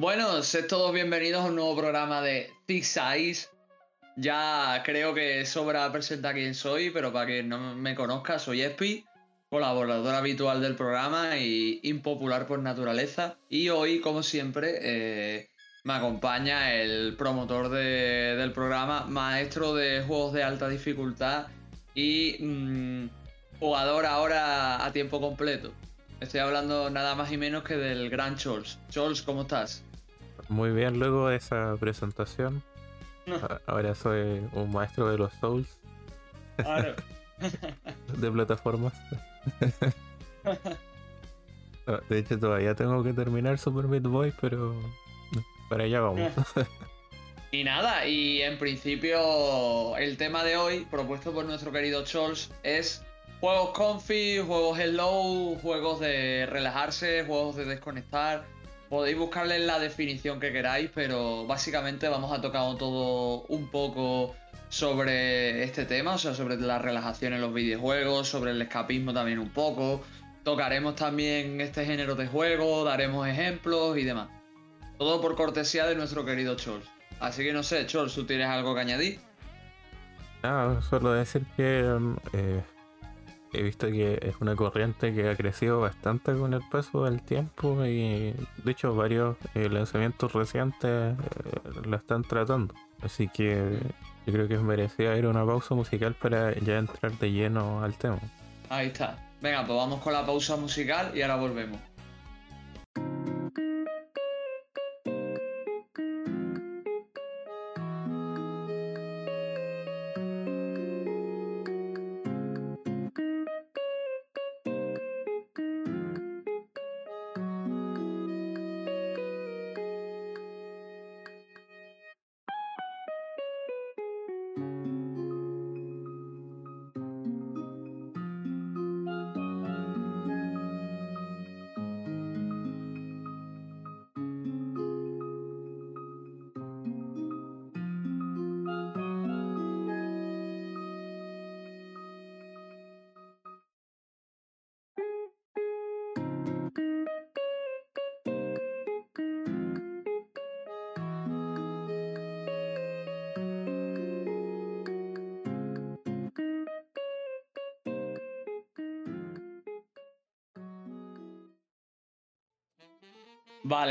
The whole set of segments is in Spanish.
Bueno, sed todos bienvenidos a un nuevo programa de T-Size. Ya creo que sobra presentar quién soy, pero para quien no me conozca, soy Espi, colaborador habitual del programa y impopular por naturaleza. Y hoy, como siempre, eh, me acompaña el promotor de- del programa, maestro de juegos de alta dificultad y mm, jugador ahora a tiempo completo. Estoy hablando nada más y menos que del gran Chols. Chols, ¿cómo estás? Muy bien, luego de esa presentación, ahora soy un maestro de los Souls de plataformas. Ah, De hecho, todavía tengo que terminar Super Meat Boy, pero para allá vamos. Y nada, y en principio el tema de hoy, propuesto por nuestro querido Chols, es juegos comfy, juegos slow, juegos de relajarse, juegos de desconectar. Podéis buscarle la definición que queráis, pero básicamente vamos a tocar todo un poco sobre este tema, o sea, sobre la relajación en los videojuegos, sobre el escapismo también un poco. Tocaremos también este género de juego, daremos ejemplos y demás. Todo por cortesía de nuestro querido Chols. Así que no sé, Chols, ¿tú tienes algo que añadir? Ah, solo decir que mm, eh, he visto que es una corriente que ha crecido bastante con el paso del tiempo y de hecho varios eh, lanzamientos recientes eh, la están tratando. Así que yo creo que es merecida ir una pausa musical para ya entrar de lleno al tema. Ahí está. Venga, pues vamos con la pausa musical y ahora volvemos.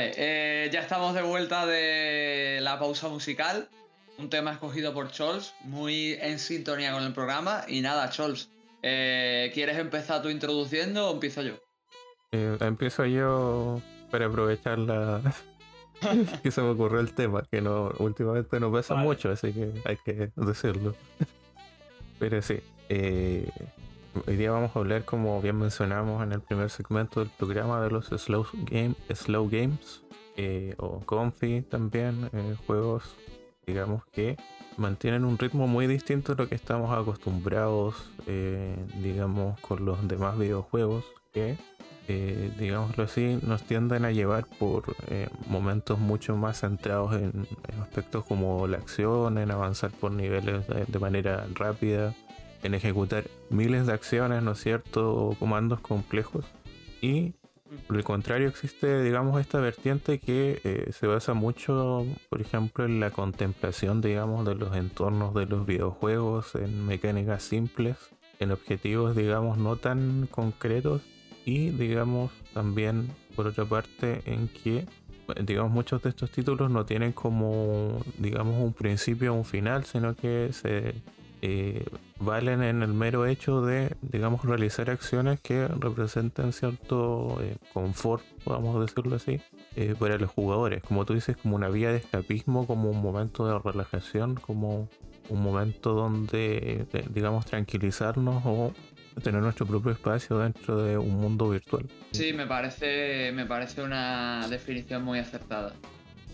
Vale, eh, ya estamos de vuelta de la pausa musical. Un tema escogido por Chols, muy en sintonía con el programa. Y nada, Chols, eh, ¿quieres empezar tú introduciendo o empiezo yo? Eh, empiezo yo para aprovechar la que se me ocurrió el tema, que no últimamente no pasa Vale. mucho, así que hay que decirlo. Pero sí, eh, hoy día vamos a hablar, como bien mencionamos en el primer segmento del programa, de los slow, game, slow games eh, o comfy también, eh, juegos, digamos que mantienen un ritmo muy distinto a lo que estamos acostumbrados, eh, digamos, con los demás videojuegos que digámoslo así, nos tienden a llevar por momentos mucho más centrados en, aspectos como la acción, en avanzar por niveles de manera rápida, en ejecutar miles de acciones, ¿no es cierto?, comandos complejos. Y por el contrario existe, digamos, esta vertiente que eh, se basa mucho, por ejemplo, en la contemplación, digamos, de los entornos de los videojuegos, en mecánicas simples, en objetivos, digamos, no tan concretos y digamos también por otra parte en que digamos muchos de estos títulos no tienen como digamos un principio o un final sino que se eh, valen en el mero hecho de digamos realizar acciones que representen cierto eh, confort podamos decirlo así eh, para los jugadores como tú dices como una vía de escapismo como un momento de relajación como un momento donde digamos tranquilizarnos o tener nuestro propio espacio dentro de un mundo virtual. Sí, me parece, me parece una definición muy acertada.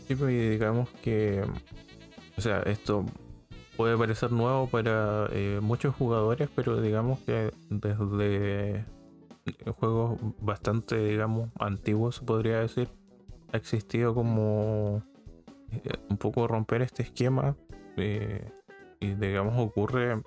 Sí, pues, digamos que, o sea, esto puede parecer nuevo para eh, muchos jugadores, pero digamos que desde juegos bastante, digamos, antiguos, se podría decir, ha existido como eh, un poco romper este esquema eh, y digamos ocurre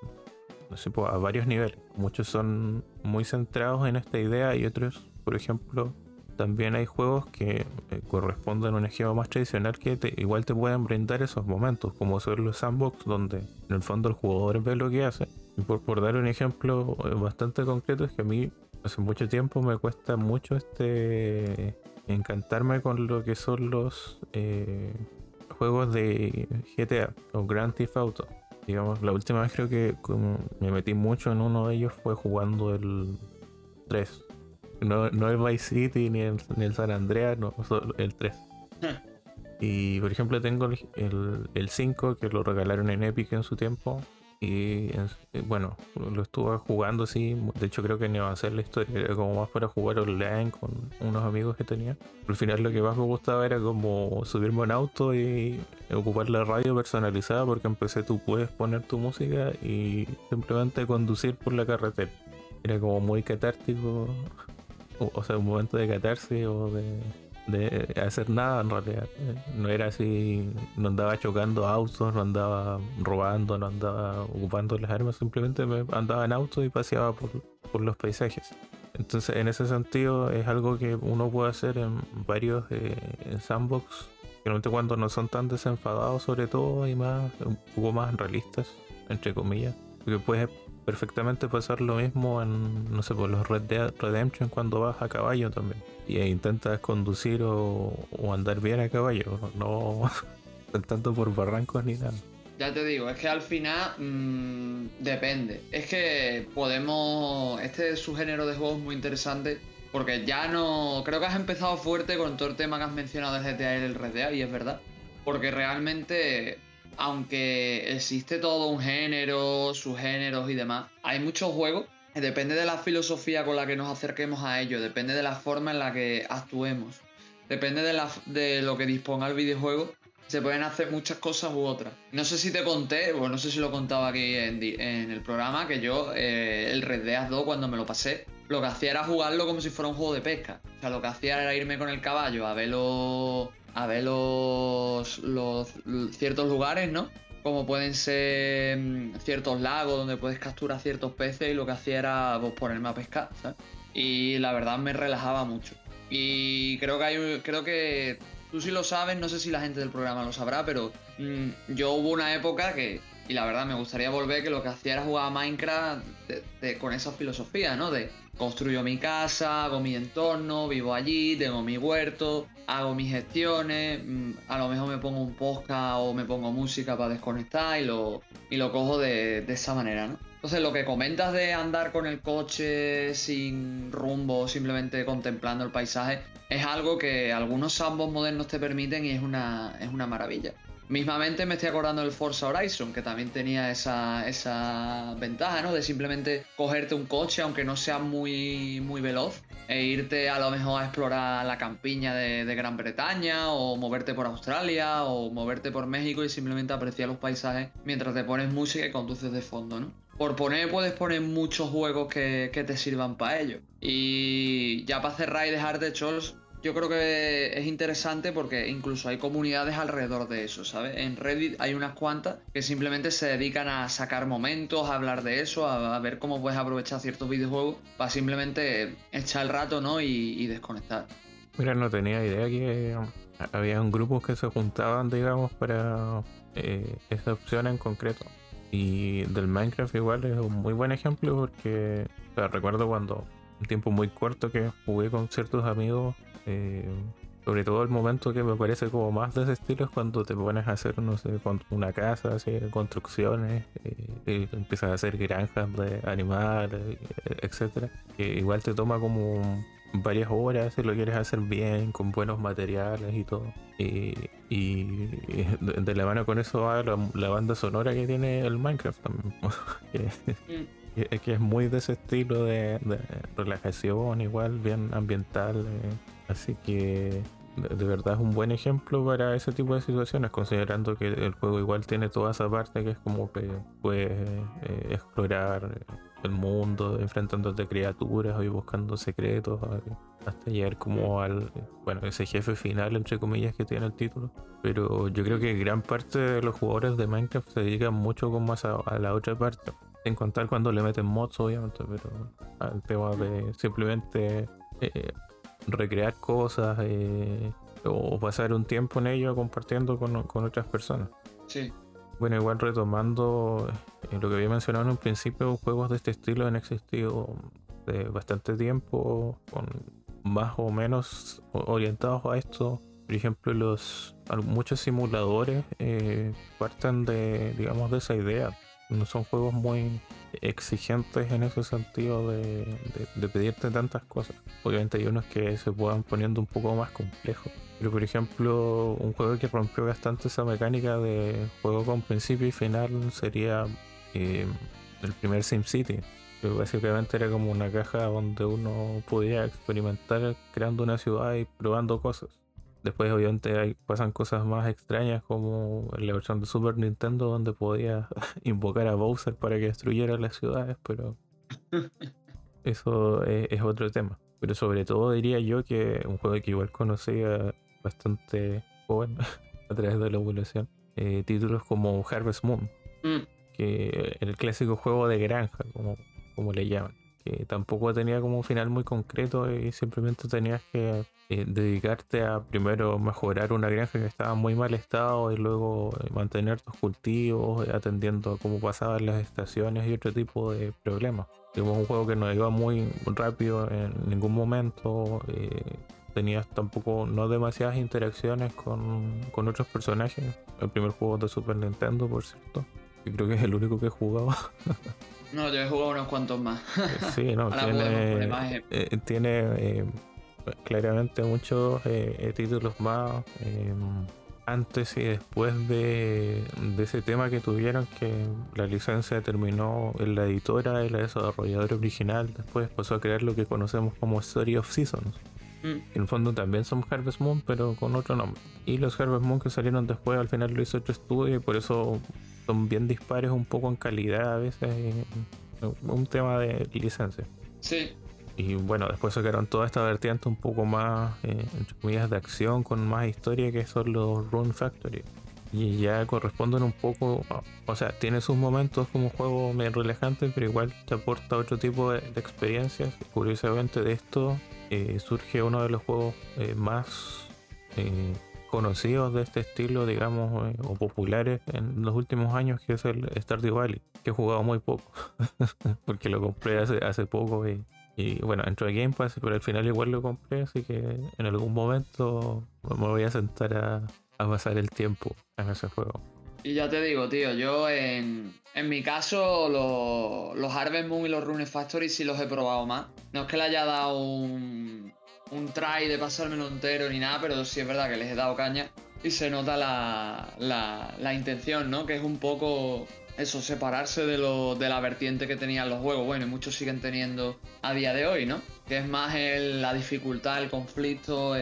pues, a varios niveles. Muchos son muy centrados en esta idea y otros, por ejemplo, también hay juegos que eh, corresponden a un esquema más tradicional que igual te pueden brindar esos momentos, como son los sandbox, donde en el fondo el jugador ve lo que hace. Y por, por dar un ejemplo eh, bastante concreto, es que a mí hace mucho tiempo me cuesta mucho este encantarme con lo que son los eh, juegos de GTA o Grand Theft Auto. Digamos, la última vez creo que me metí mucho en uno de ellos fue jugando el 3. No, no el Vice City ni el, ni el San Andreas, no, el 3. y por ejemplo tengo el, el 5 que lo regalaron en Epic en su tiempo y eh, bueno, lo estuve jugando así. De hecho, creo que ni a hacer la historia. Era como más para jugar online con unos amigos que tenía. Al final, lo que más me gustaba era como subirme en auto y ocupar la radio personalizada. Porque empecé, tú puedes poner tu música y simplemente conducir por la carretera. Era como muy catártico. O, sea, un momento de catarse o de de hacer nada en realidad. No era así, no andaba chocando autos, no andaba robando, no andaba ocupando las armas, simplemente me andaba en auto y paseaba por, los paisajes. Entonces, en ese sentido, es algo que uno puede hacer en varios eh, sandbox, realmente cuando no son tan desenfadados, sobre todo, y más, un poco más realistas, entre comillas, porque puedes perfectamente pasar lo mismo en, no sé, por los Red Dead Redemption cuando vas a caballo también. Y intentas conducir o, andar bien a caballo, no tanto por barrancos ni nada. Ya te digo, es que al final mm, depende. Es que podemos. Este es su género de juegos muy interesante. Porque ya no. Creo que has empezado fuerte con todo el tema que has mencionado del GTA y el Red Dead, y es verdad. Porque realmente aunque existe todo un género, subgéneros y demás, hay muchos juegos. Depende de la filosofía con la que nos acerquemos a ellos, depende de la forma en la que actuemos, depende de, de lo que disponga el videojuego, se pueden hacer muchas cosas u otras. No sé si te conté, o no sé si lo contaba aquí en, el programa, que yo, eh, el Red Dead 2, cuando me lo pasé, lo que hacía era jugarlo como si fuera un juego de pesca. O sea, lo que hacía era irme con el caballo a verlo a ver los, los, ciertos lugares, ¿no? Como pueden ser mm, ciertos lagos donde puedes capturar ciertos peces y lo que hacía era pues, ponerme a pescar, ¿sabes? Y la verdad me relajaba mucho. Y creo que hay creo que tú sí lo sabes, no sé si la gente del programa lo sabrá, pero mm, yo hubo una época que, y la verdad me gustaría volver, que lo que hacía era jugar a Minecraft con esa filosofía, ¿no? De construyo mi casa, hago mi entorno, vivo allí, tengo mi huerto, hago mis gestiones, mm, a lo mejor me pongo un podcast o me pongo música para desconectar y lo, y lo cojo de, esa manera, ¿no? Entonces lo que comentas de andar con el coche sin rumbo, simplemente contemplando el paisaje, es algo que algunos ambos modernos te permiten y es una, es una maravilla. Mismamente me estoy acordando del Forza Horizon, que también tenía esa, esa ventaja, ¿no? De simplemente cogerte un coche, aunque no sea muy, muy veloz, e irte a lo mejor a explorar la campiña de, de, Gran Bretaña, o moverte por Australia, o moverte por México y simplemente apreciar los paisajes mientras te pones música y conduces de fondo, ¿no? Por poner, puedes poner muchos juegos que, te sirvan para ello. Y ya para cerrar y dejar de Chols, yo creo que es interesante porque incluso hay comunidades alrededor de eso, ¿sabes? En Reddit hay unas cuantas que simplemente se dedican a sacar momentos, a hablar de eso, a, ver cómo puedes aprovechar ciertos videojuegos para simplemente echar el rato, ¿no? Y, desconectar. Mira, no tenía idea que había un grupo que se juntaban, digamos, para eh, esa opción en concreto. Y del Minecraft igual es un muy buen ejemplo porque recuerdo cuando un tiempo muy corto que jugué con ciertos amigos eh, sobre todo el momento que me parece como más de ese estilo es cuando te pones a hacer, no sé, una casa, hacer construcciones, eh, empiezas a hacer granjas de animales, eh, etcétera. Que igual te toma como varias horas si lo quieres hacer bien, con buenos materiales y todo. Y, de, la mano con eso va la, banda sonora que tiene el Minecraft también. que, que, es muy de ese estilo de, relajación, igual, bien ambiental. Así que de verdad es un buen ejemplo para ese tipo de situaciones, considerando que el juego igual tiene toda esa parte que es como que puedes eh, explorar el mundo, enfrentándote criaturas y buscando secretos, hasta llegar como al, bueno, ese jefe final, entre comillas, que tiene el título. Pero yo creo que gran parte de los jugadores de Minecraft se dedican mucho como a, la otra parte, sin contar cuando le meten mods, obviamente, pero al tema de simplemente... Eh, recrear cosas eh, o pasar un tiempo en ello compartiendo con, con otras personas. Sí. Bueno, igual retomando eh, lo que había mencionado en un principio, juegos de este estilo han existido de bastante tiempo, con más o menos orientados a esto. Por ejemplo, los muchos simuladores eh, parten de, digamos, de esa idea. No son juegos muy exigentes en ese sentido de, de, pedirte tantas cosas. Obviamente hay unos que se puedan poniendo un poco más complejos. Pero por ejemplo, un juego que rompió bastante esa mecánica de juego con principio y final sería eh, el primer SimCity. Que básicamente era como una caja donde uno podía experimentar creando una ciudad y probando cosas. Después obviamente hay, pasan cosas más extrañas como la versión de Super Nintendo donde podía invocar a Bowser para que destruyera las ciudades, pero eso es, otro tema. Pero sobre todo diría yo que un juego que igual conocía bastante joven a través de la evolución, eh, títulos como Harvest Moon, mm. que el clásico juego de granja, como, como le llaman que tampoco tenía como un final muy concreto y simplemente tenías que eh, dedicarte a primero mejorar una granja que estaba en muy mal estado y luego eh, mantener tus cultivos, atendiendo cómo pasaban las estaciones y otro tipo de problemas. Tuvimos un juego que no iba muy rápido en ningún momento, eh, tenías tampoco no demasiadas interacciones con, con otros personajes. El primer juego de Super Nintendo, por cierto. Y creo que es el único que he jugado. No, yo he jugado unos cuantos más. Sí, no, tiene, eh, tiene eh, claramente muchos eh, títulos más antes y después de, ese tema que tuvieron que la licencia terminó en la editora y la desarrolladora original, después pasó a crear lo que conocemos como Story of Seasons. Mm. En el fondo también son Harvest Moon, pero con otro nombre. Y los Harvest Moon que salieron después al final lo hizo otro estudio y por eso son bien dispares un poco en calidad a veces. un tema de licencia. Sí. Y bueno, después sacaron toda esta vertiente un poco más, eh, entre comillas, de acción, con más historia, que son los Rune Factory. Y ya corresponden un poco, o sea, tiene sus momentos como juego medio relajante, pero igual te aporta otro tipo de, experiencias. Curiosamente de esto eh, surge uno de los juegos eh, más conocidos de este estilo, digamos, eh, o populares en los últimos años, que es el Stardew Valley, que he jugado muy poco, porque lo compré hace, poco y, bueno, entró a Game Pass, pero al final igual lo compré, así que en algún momento me voy a sentar a, pasar el tiempo en ese juego. Y ya te digo, tío, yo en, en mi caso los Harvest Moon y los Rune Factory sí los he probado más. No es que le haya dado un, un try de pasármelo entero ni nada, pero sí es verdad que les he dado caña y se nota la, la, intención, ¿no? Que es un poco eso, separarse de, lo, de la vertiente que tenían los juegos. Bueno, y muchos siguen teniendo a día de hoy, ¿no? Que es más el, la dificultad, el conflicto,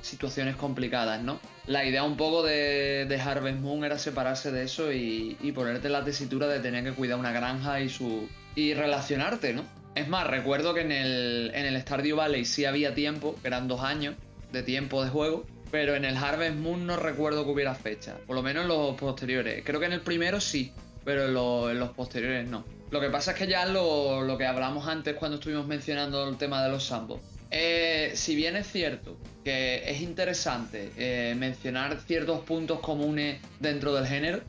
situaciones complicadas, ¿no? La idea un poco de, de, Harvest Moon era separarse de eso y, y ponerte la tesitura de tener que cuidar una granja y su y relacionarte, ¿no? Es más, recuerdo que en el, en el Stardew Valley sí había tiempo, eran dos años de tiempo de juego, pero en el Harvest Moon no recuerdo que hubiera fecha, por lo menos en los posteriores. Creo que en el primero sí, pero en, los posteriores no. Lo que pasa es que ya lo, lo, que hablamos antes cuando estuvimos mencionando el tema de los sambos. Eh, si bien es cierto que es interesante eh, mencionar ciertos puntos comunes dentro del género,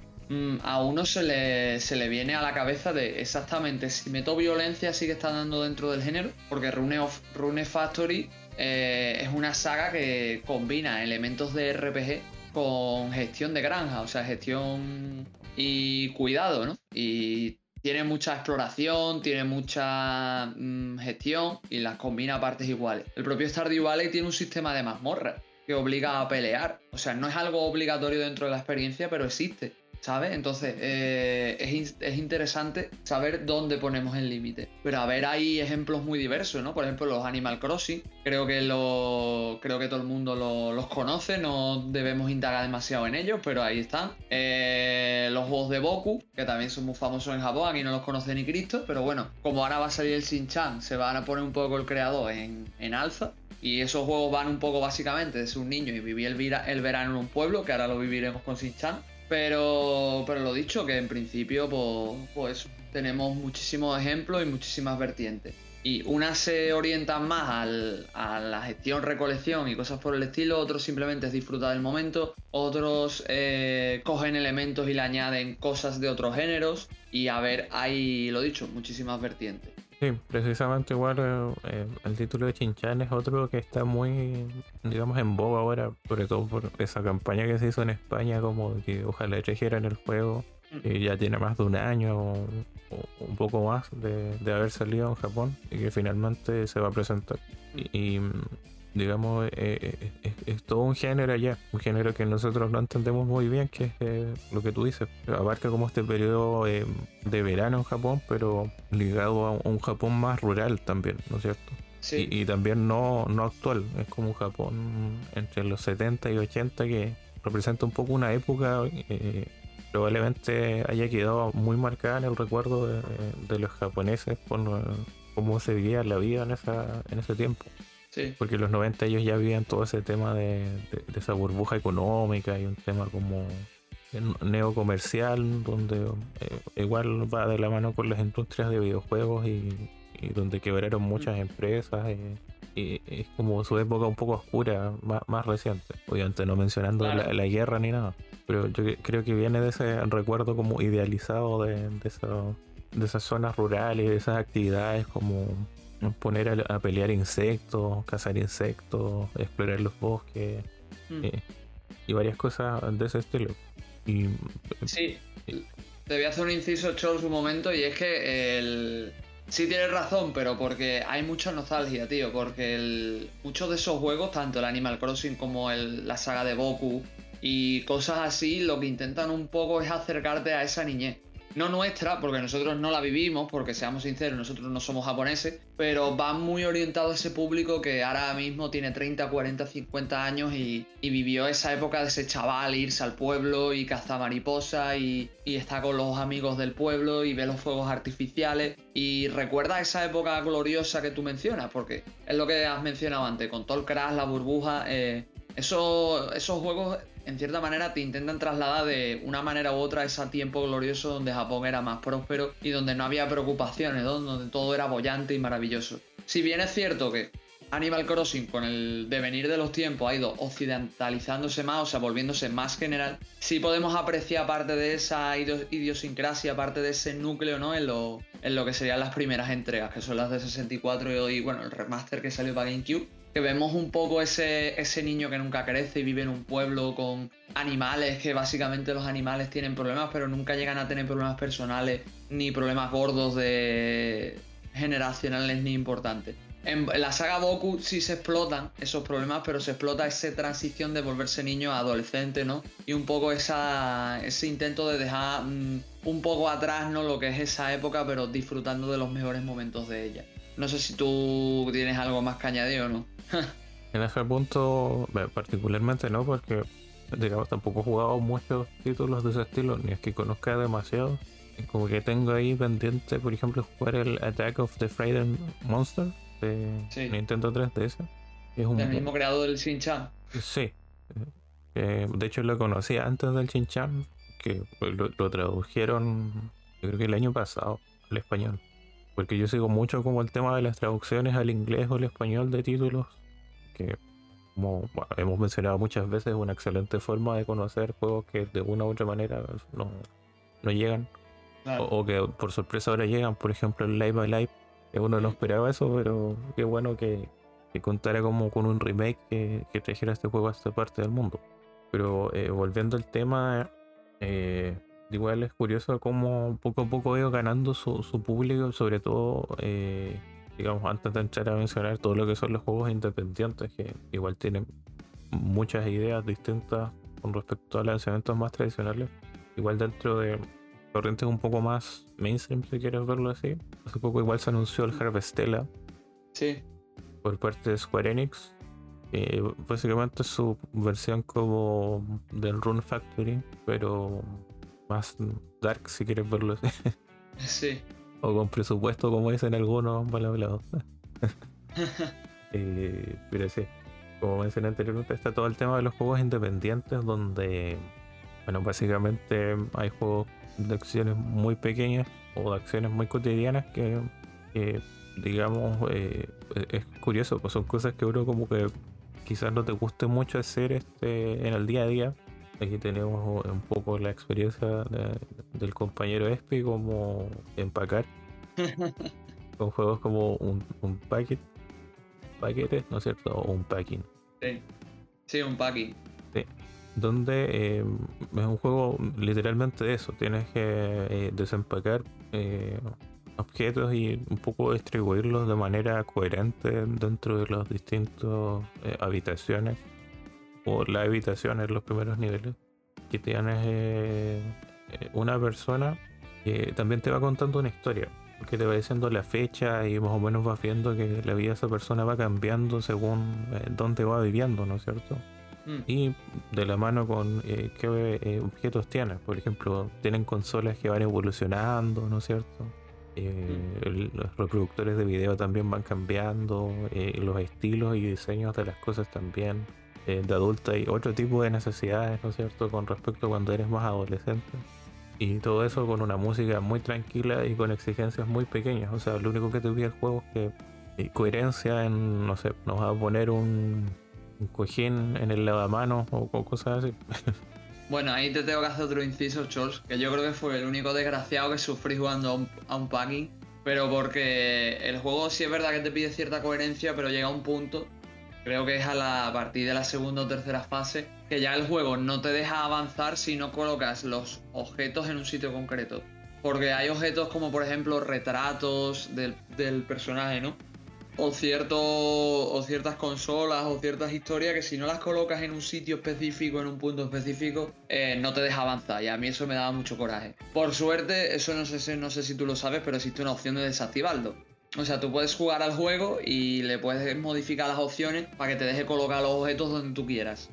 a uno se le, se le viene a la cabeza de exactamente si meto violencia sigue está dando dentro del género, porque Rune, of, Rune Factory eh, es una saga que combina elementos de RPG con gestión de granja, o sea, gestión y cuidado, ¿no? Y tiene mucha exploración, tiene mucha mm, gestión y las combina partes iguales. El propio Stardew Valley tiene un sistema de mazmorra que obliga a pelear. O sea, no es algo obligatorio dentro de la experiencia, pero existe. ¿Sabes? Entonces eh, es, interesante saber dónde ponemos el límite. Pero a ver, hay ejemplos muy diversos, ¿no? Por ejemplo, los Animal Crossing. Creo que, lo, creo que todo el mundo los conoce, no debemos indagar demasiado en ellos, pero ahí están. Eh, los juegos de Boku, que también son muy famosos en Japón, aquí no los conoce ni Cristo, pero bueno, como ahora va a salir el Shin-Chan, se van a poner un poco el creador en, en alza. Y esos juegos van un poco básicamente de un niño y vivir el, el verano en un pueblo, que ahora lo viviremos con Shin-Chan pero, pero lo dicho, que en principio, pues, tenemos muchísimos ejemplos y muchísimas vertientes. Y unas se orientan más a la gestión, recolección y cosas por el estilo, otros simplemente es disfrutar del momento, otros eh, cogen elementos y le añaden cosas de otros géneros y a ver, hay, lo dicho, muchísimas vertientes. Sí, precisamente igual eh, eh, el título de Chinchan es otro que está muy, digamos, en boga ahora, sobre todo por esa campaña que se hizo en España, como que ojalá en el juego, que ya tiene más de un año o, un poco más de, de, haber salido en Japón y que finalmente se va a presentar. y digamos, eh, eh, es, todo un género allá, un género que nosotros no entendemos muy bien, que es eh, lo que tú dices, abarca como este periodo de verano en Japón, pero ligado a un Japón más rural también, ¿no es cierto? Sí. Y, también no, no actual, es como un Japón entre los 70 y 80 que representa un poco una época probablemente haya quedado muy marcada en el recuerdo de, los japoneses por cómo se vivía la vida en, esa, en ese tiempo. Porque en los 90 ellos ya vivían todo ese tema de, esa burbuja económica y un tema como neocomercial, donde eh, igual va de la mano con las industrias de videojuegos y, donde quebraron muchas empresas. Eh, y, es como su época un poco oscura, más, reciente. Obviamente no mencionando la, guerra ni nada. Pero yo creo que viene de ese recuerdo como idealizado de, de esas zonas rurales, de esas actividades como poner a, pelear insectos, cazar insectos, explorar los bosques mm. eh, y varias cosas de ese estilo. Y, eh, sí, te voy a hacer un inciso, Charles, un momento, y es que el... sí tienes razón, pero porque hay mucha nostalgia, tío, porque el... muchos de esos juegos, tanto el Animal Crossing como el... la saga de Goku y cosas así, lo que intentan un poco es acercarte a esa niñez no nuestra, porque nosotros no la vivimos, porque seamos sinceros, nosotros no somos japoneses, pero va muy orientado a ese público que ahora mismo tiene 30, 40, 50 años y, vivió esa época de ese chaval irse al pueblo y cazar mariposa y, está con los amigos del pueblo y ve los fuegos artificiales. Y recuerda esa época gloriosa que tú mencionas, porque es lo que has mencionado antes, con todo el crash, la burbuja, eh, eso, esos juegos en cierta manera te intentan trasladar de una manera u otra a ese tiempo glorioso donde Japón era más próspero y donde no había preocupaciones, donde todo era bollante y maravilloso. Si bien es cierto que Animal Crossing con el devenir de los tiempos ha ido occidentalizándose más, o sea, volviéndose más general, sí podemos apreciar parte de esa idiosincrasia, parte de ese núcleo, ¿no? En lo, que serían las primeras entregas, que son las de 64 y, bueno, el remaster que salió para GameCube que vemos un poco ese, ese niño que nunca crece y vive en un pueblo con animales, que básicamente los animales tienen problemas, pero nunca llegan a tener problemas personales ni problemas gordos de generacionales ni importantes. En la saga Boku sí se explotan esos problemas, pero se explota esa transición de volverse niño a adolescente, ¿no? Y un poco esa, ese intento de dejar mm, un poco atrás, ¿no? Lo que es esa época, pero disfrutando de los mejores momentos de ella. No sé si tú tienes algo más que añadir o no. en ese punto, particularmente no, porque digamos tampoco he jugado muchos títulos de ese estilo, ni es que conozca demasiado. Como que tengo ahí pendiente, por ejemplo, jugar el Attack of the Frightened Monster de Nintendo 3DS. Es un... El mismo creador del Shin-Chan. Sí. de hecho lo conocía antes del Shin-Chan, que lo, lo tradujeron, yo creo que el año pasado, al español. Porque yo sigo mucho como el tema de las traducciones al inglés o al español de títulos, que como hemos mencionado muchas veces, es una excelente forma de conocer juegos que de una u otra manera no, no llegan. O, que por sorpresa ahora llegan, por ejemplo el Live by Live, que uno no esperaba eso, pero qué bueno que, que contara como con un remake que, que, trajera este juego a esta parte del mundo. Pero eh, volviendo al tema, eh, igual es curioso cómo poco a poco veo ganando su, público, sobre todo, eh, digamos, antes de entrar a mencionar todo lo que son los juegos independientes, que igual tienen muchas ideas distintas con respecto a lanzamientos más tradicionales, igual dentro de corrientes un poco más mainstream, si quieres verlo así. Hace poco igual se anunció el Harvestella. Sí. Por parte de Square Enix. básicamente es su versión como del Rune Factory, pero más dark si quieres verlo así. Sí. O con presupuesto, como dicen algunos palabras. eh, pero sí, como mencioné anteriormente, está todo el tema de los juegos independientes donde, bueno, básicamente hay juegos de acciones muy pequeñas o de acciones muy cotidianas que, digamos, eh, es curioso, pues son cosas que uno como que quizás no te guste mucho hacer este en el día a día. Aquí tenemos un poco la experiencia del compañero Espi como empacar con juegos como un, un paquete, paquete, ¿no es cierto? O un packing. Sí, sí un packing. Sí. Donde eh, es un juego literalmente de eso. Tienes que eh, desempacar eh, objetos y un poco distribuirlos de manera coherente dentro de los distintos habitaciones o las habitaciones, los primeros niveles. Que tienes una persona que también te va contando una historia que te va diciendo la fecha y más o menos vas viendo que la vida de esa persona va cambiando según eh, dónde va viviendo, ¿no es cierto? Mm. Y de la mano con eh, qué eh, objetos tienen. Por ejemplo, tienen consolas que van evolucionando, ¿no es cierto? Mm. los reproductores de video también van cambiando, los estilos y diseños de las cosas también. De adulta y otro tipo de necesidades, ¿no es cierto? Con respecto a cuando eres más adolescente. Y todo eso con una música muy tranquila y con exigencias muy pequeñas. O sea, lo único que te pide el juego es que eh, coherencia en, no sé, nos va a poner un, cojín en el lavamanos o, cosas así. Bueno, ahí te tengo que hacer otro inciso, Charles, que yo creo que fue el único desgraciado que sufrí jugando a un, a un packing, pero porque el juego sí es verdad que te pide cierta coherencia, pero llega un punto creo que es a, la, partir de la segunda o tercera fase, que ya el juego no te deja avanzar si no colocas los objetos en un sitio concreto. Porque hay objetos como por ejemplo retratos del, personaje, ¿no? O, cierto, o ciertas consolas o ciertas historias que si no las colocas en un sitio específico, en un punto específico, eh, no te deja avanzar. Y a mí eso me daba mucho coraje. Por suerte, eso no sé, no sé si tú lo sabes, pero existe una opción de desactivarlo. O sea, tú puedes jugar al juego y le puedes modificar las opciones para que te deje colocar los objetos donde tú quieras.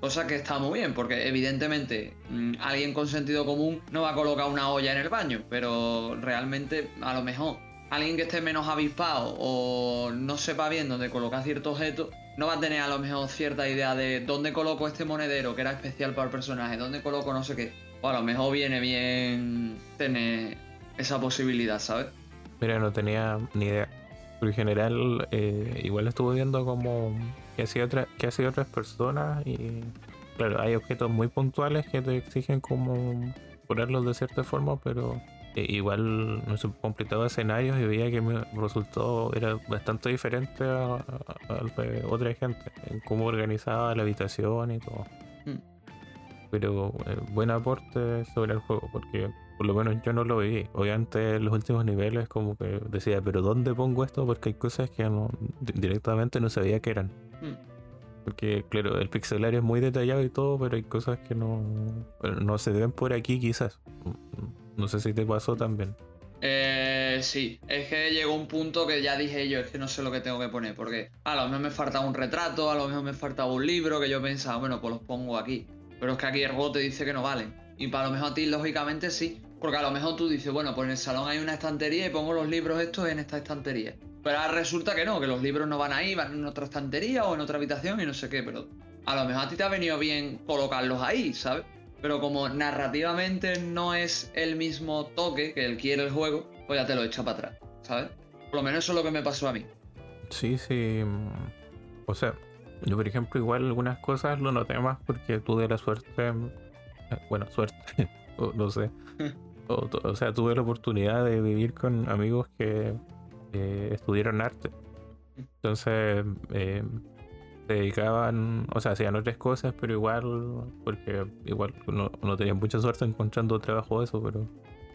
Cosa que está muy bien, porque evidentemente mm, alguien con sentido común no va a colocar una olla en el baño, pero realmente a lo mejor alguien que esté menos avispado o no sepa bien dónde colocar cierto objeto, no va a tener a lo mejor cierta idea de dónde coloco este monedero que era especial para el personaje, dónde coloco no sé qué. O a lo mejor viene bien tener esa posibilidad, ¿sabes? Mira, no tenía ni idea. Por general, eh, igual estuve viendo como que hacía otra, hacía otras personas y claro, hay objetos muy puntuales que te exigen como ponerlos de cierta forma, pero eh, igual sé, completaba escenarios y veía que mi resultado era bastante diferente de otra gente, en cómo organizaba la habitación y todo. Mm. Pero eh, buen aporte sobre el juego, porque por lo menos yo no lo vi. Obviamente en los últimos niveles como que decía, pero ¿dónde pongo esto? Porque hay cosas que no, directamente no sabía que eran. Hmm. Porque claro, el pixelar es muy detallado y todo, pero hay cosas que no, no se ven por aquí quizás. No sé si te pasó también. Eh, sí, es que llegó un punto que ya dije yo, es que no sé lo que tengo que poner, porque a lo mejor me faltaba un retrato, a lo mejor me faltaba un libro, que yo pensaba, bueno, pues los pongo aquí. Pero es que aquí el juego te dice que no valen. Y para lo mejor a ti, lógicamente, sí. Porque a lo mejor tú dices, bueno, pues en el salón hay una estantería y pongo los libros estos en esta estantería. Pero ahora resulta que no, que los libros no van ahí, van en otra estantería o en otra habitación y no sé qué. Pero a lo mejor a ti te ha venido bien colocarlos ahí, ¿sabes? Pero como narrativamente no es el mismo toque que él quiere el juego, pues ya te lo echa para atrás, ¿sabes? Por lo menos eso es lo que me pasó a mí. Sí, sí. O sea, yo por ejemplo igual algunas cosas lo noté más porque tuve la suerte bueno, suerte, no sé. O, sea, tuve la oportunidad de vivir con amigos que estudiaron arte. Entonces, eh, se dedicaban, o sea, hacían otras cosas, pero igual, porque igual no, no tenían mucha suerte encontrando trabajo de eso, pero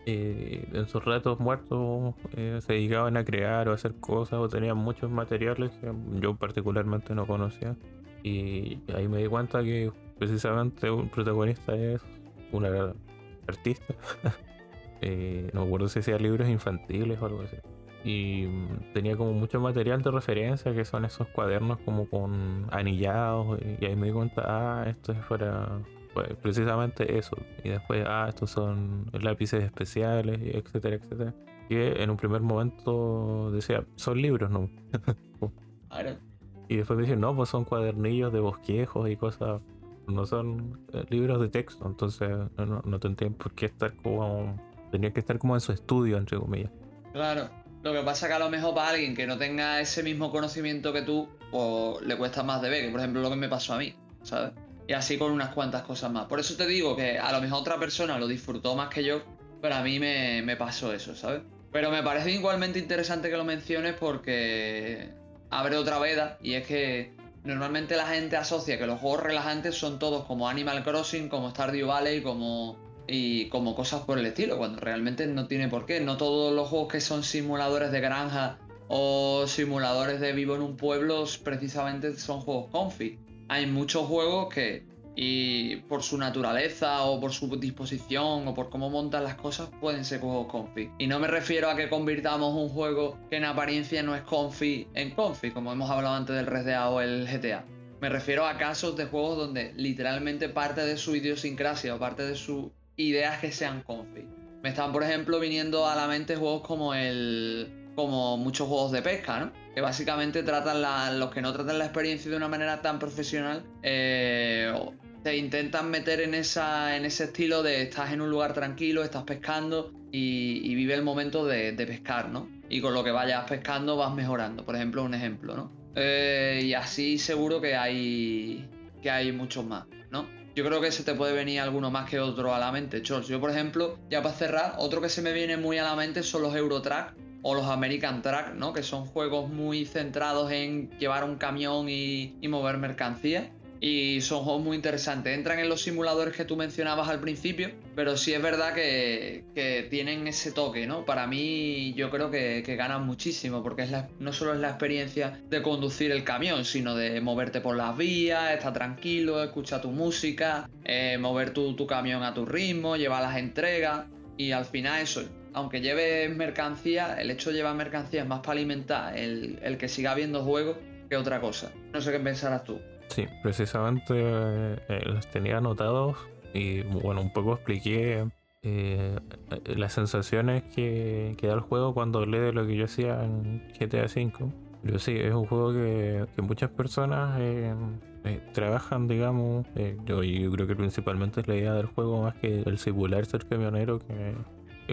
eh, en sus ratos muertos eh, se dedicaban a crear o a hacer cosas o tenían muchos materiales que yo particularmente no conocía. Y ahí me di cuenta que precisamente un protagonista es una artista. Eh, no me acuerdo si hacía libros infantiles o algo así. Y mm, tenía como mucho material de referencia que son esos cuadernos como con anillados. Y, ahí me di cuenta, ah, esto es para pues, precisamente eso. Y después, ah, estos son lápices especiales, etcétera, etcétera. Que en un primer momento decía, son libros, ¿no? y después me dijeron, no, pues son cuadernillos de bosquejos y cosas no son eh, libros de texto, entonces no, no tendrían por qué estar como. Tendrían que estar como en su estudio, entre comillas. Claro. Lo que pasa que a lo mejor para alguien que no tenga ese mismo conocimiento que tú, pues le cuesta más de ver, que por ejemplo lo que me pasó a mí, ¿sabes? Y así con unas cuantas cosas más. Por eso te digo que a lo mejor otra persona lo disfrutó más que yo, pero a mí me, me pasó eso, ¿sabes? Pero me parece igualmente interesante que lo menciones porque abre otra veda y es que normalmente la gente asocia que los juegos relajantes son todos como Animal Crossing, como Stardew Valley, como y como cosas por el estilo, cuando realmente no tiene por qué. No todos los juegos que son simuladores de granja o simuladores de vivo en un pueblo precisamente son juegos comfy. Hay muchos juegos que y por su naturaleza o por su disposición o por cómo montan las cosas pueden ser juegos comfy. Y no me refiero a que convirtamos un juego que en apariencia no es comfy en comfy, como hemos hablado antes del Red Dead o el GTA. Me refiero a casos de juegos donde literalmente parte de su idiosincrasia o parte de sus ideas que sean comfy. Me están, por ejemplo, viniendo a la mente juegos como el. Como muchos juegos de pesca, ¿no? Que básicamente tratan los que no tratan la experiencia de una manera tan profesional. Eh, te intentan meter en, ese estilo de estás en un lugar tranquilo, estás pescando y, vive el momento de, pescar, ¿no? Y con lo que vayas pescando vas mejorando, por ejemplo, un ejemplo, ¿no? Eh, y así seguro que hay, muchos más, ¿no? Yo creo que se te puede venir alguno más que otro a la mente, Chors. Yo, por ejemplo, ya para cerrar, otro que se me viene muy a la mente son los Eurotrack o los American Track, ¿no? Que son juegos muy centrados en llevar un camión y, mover mercancías y son juegos muy interesantes. Entran en los simuladores que tú mencionabas al principio, pero sí es verdad que, tienen ese toque, ¿no? Para mí yo creo que, ganan muchísimo, porque no solo es la experiencia de conducir el camión, sino de moverte por las vías, estar tranquilo, escuchar tu música, eh, mover tu, camión a tu ritmo, llevar las entregas, y al final eso, aunque lleves mercancía, el hecho de llevar mercancía es más para alimentar el, el que siga habiendo juegos que otra cosa. No sé qué pensarás tú. Sí, precisamente eh, los tenía anotados y bueno, un poco expliqué eh, las sensaciones que, da el juego cuando hablé de lo que yo hacía en GTA V. Pero sí, es un juego que, muchas personas eh, trabajan, digamos. yo, yo, creo que principalmente es la idea del juego más que el simular ser camionero, que